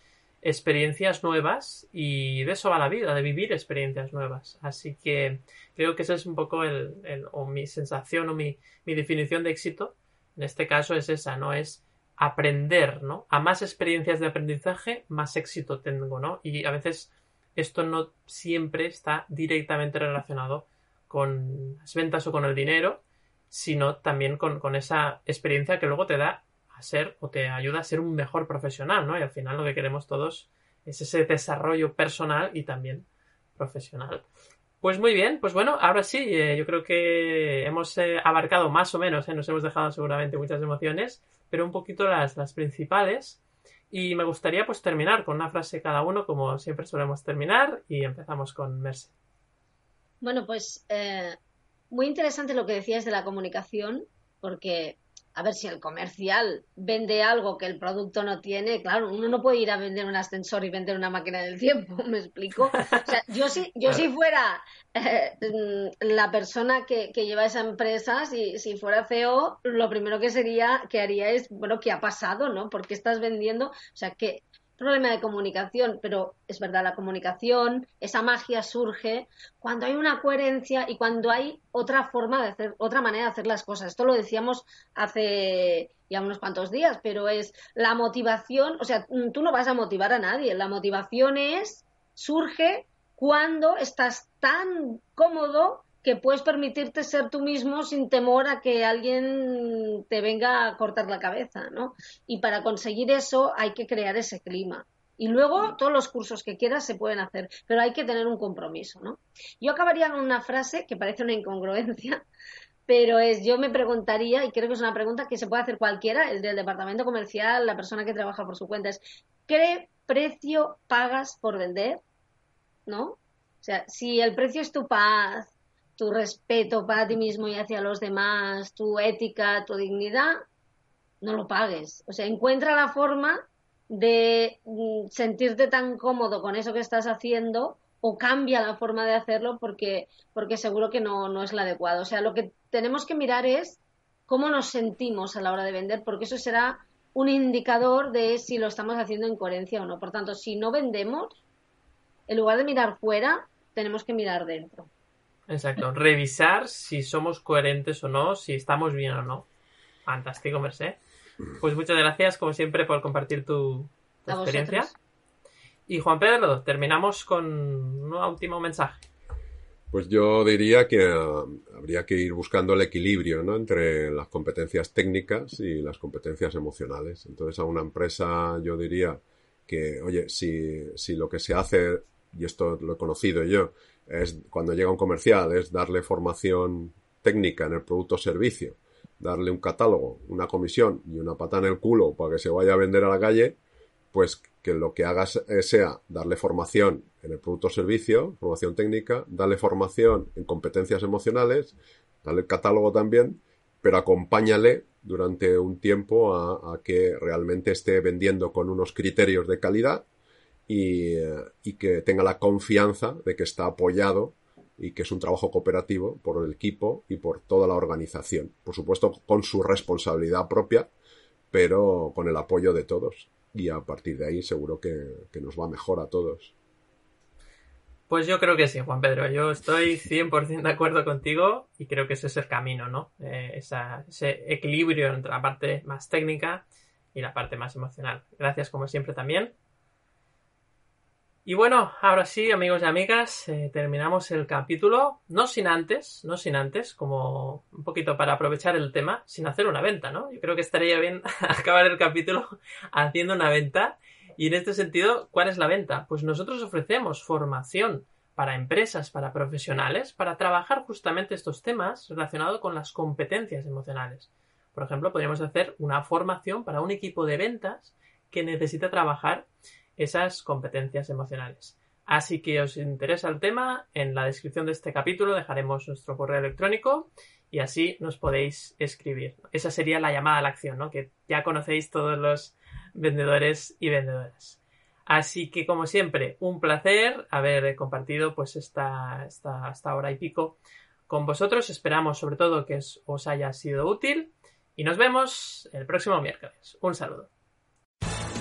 experiencias nuevas y de eso va la vida, de vivir experiencias nuevas. Así que creo que esa es un poco el, o mi sensación o mi, mi, definición de éxito. En este caso es esa, ¿no? Es aprender, ¿no? A más experiencias de aprendizaje, más éxito tengo, ¿no? Y a veces esto no siempre está directamente relacionado con las ventas o con el dinero, sino también con, con esa experiencia que luego te da a ser o te ayuda a ser un mejor profesional, ¿no? Y al final lo que queremos todos es ese desarrollo personal y también profesional. Pues muy bien, pues bueno, ahora sí, eh, yo creo que hemos eh, abarcado más o menos, eh, nos hemos dejado seguramente muchas emociones, pero un poquito las, las principales. Y me gustaría pues terminar con una frase cada uno, como siempre solemos terminar, y empezamos con Merce. Bueno, pues muy interesante lo que decías de la comunicación, porque a ver si el comercial vende algo que el producto no tiene, claro, uno no puede ir a vender un ascensor y vender una máquina del tiempo, ¿me explico? O sea, yo si, yo si fuera eh, la persona que, que, lleva esa empresa, si, si fuera CEO, lo primero que sería, que haría es, bueno, ¿qué ha pasado, no? ¿Por qué estás vendiendo? O sea, que problema de comunicación, pero es verdad, la comunicación, esa magia surge cuando hay una coherencia y cuando hay otra forma de hacer, otra manera de hacer las cosas. Esto lo decíamos hace ya unos cuantos días, pero es la motivación, o sea, tú no vas a motivar a nadie, la motivación es, surge cuando estás tan cómodo que puedes permitirte ser tú mismo sin temor a que alguien te venga a cortar la cabeza, ¿no? Y para conseguir eso hay que crear ese clima. Y luego todos los cursos que quieras se pueden hacer, pero hay que tener un compromiso, ¿no? Yo acabaría con una frase que parece una incongruencia, pero es yo me preguntaría, y creo que es una pregunta que se puede hacer cualquiera, el del departamento comercial, la persona que trabaja por su cuenta, es ¿qué precio pagas por vender? ¿No? O sea, si el precio es tu paz, tu respeto para ti mismo y hacia los demás, tu ética, tu dignidad, no lo pagues. O sea, encuentra la forma de mm, sentirte tan cómodo con eso que estás haciendo o cambia la forma de hacerlo porque, porque seguro que no, no es la adecuada. O sea, lo que tenemos que mirar es cómo nos sentimos a la hora de vender, porque eso será un indicador de si lo estamos haciendo en coherencia o no. Por tanto, si no vendemos, en lugar de mirar fuera, tenemos que mirar dentro. Exacto, revisar si somos coherentes o no, si estamos bien o no. Fantástico, Merced. Pues muchas gracias, como siempre, por compartir tu, experiencia. Y Juan Pedro, terminamos con un último mensaje. Pues yo diría que ah, habría que ir buscando el equilibrio ¿no? entre las competencias técnicas y las competencias emocionales. Entonces a una empresa yo diría que, oye, si, si lo que se hace, y esto lo he conocido yo, es cuando llega un comercial, es darle formación técnica en el producto o servicio, darle un catálogo, una comisión y una pata en el culo para que se vaya a vender a la calle, pues que lo que hagas sea darle formación en el producto servicio, formación técnica, darle formación en competencias emocionales, darle el catálogo también, pero acompáñale durante un tiempo a que realmente esté vendiendo con unos criterios de calidad y, que tenga la confianza de que está apoyado y que es un trabajo cooperativo por el equipo y por toda la organización. Por supuesto, con su responsabilidad propia, pero con el apoyo de todos. Y a partir de ahí seguro que, nos va mejor a todos. Pues yo creo que sí, Juan Pedro. Yo estoy 100% de acuerdo contigo y creo que ese es el camino, ¿no? Eh, ese equilibrio entre la parte más técnica y la parte más emocional. Gracias como siempre también y bueno, ahora sí, amigos y amigas, eh, terminamos el capítulo, no sin antes, no sin antes, como un poquito para aprovechar el tema, sin hacer una venta, ¿no? Yo creo que estaría bien acabar el capítulo haciendo una venta. Y en este sentido, ¿cuál es la venta? Pues nosotros ofrecemos formación para empresas, para profesionales, para trabajar justamente estos temas relacionados con las competencias emocionales. Por ejemplo, podríamos hacer una formación para un equipo de ventas que necesita trabajar esas competencias emocionales. Así que os interesa el tema, en la descripción de este capítulo dejaremos nuestro correo electrónico y así nos podéis escribir. Esa sería la llamada a la acción, ¿no? Que ya conocéis todos los vendedores y vendedoras. Así que, como siempre, un placer haber compartido pues esta, esta, esta hora y pico con vosotros. Esperamos sobre todo que os haya sido útil y nos vemos el próximo miércoles. Un saludo.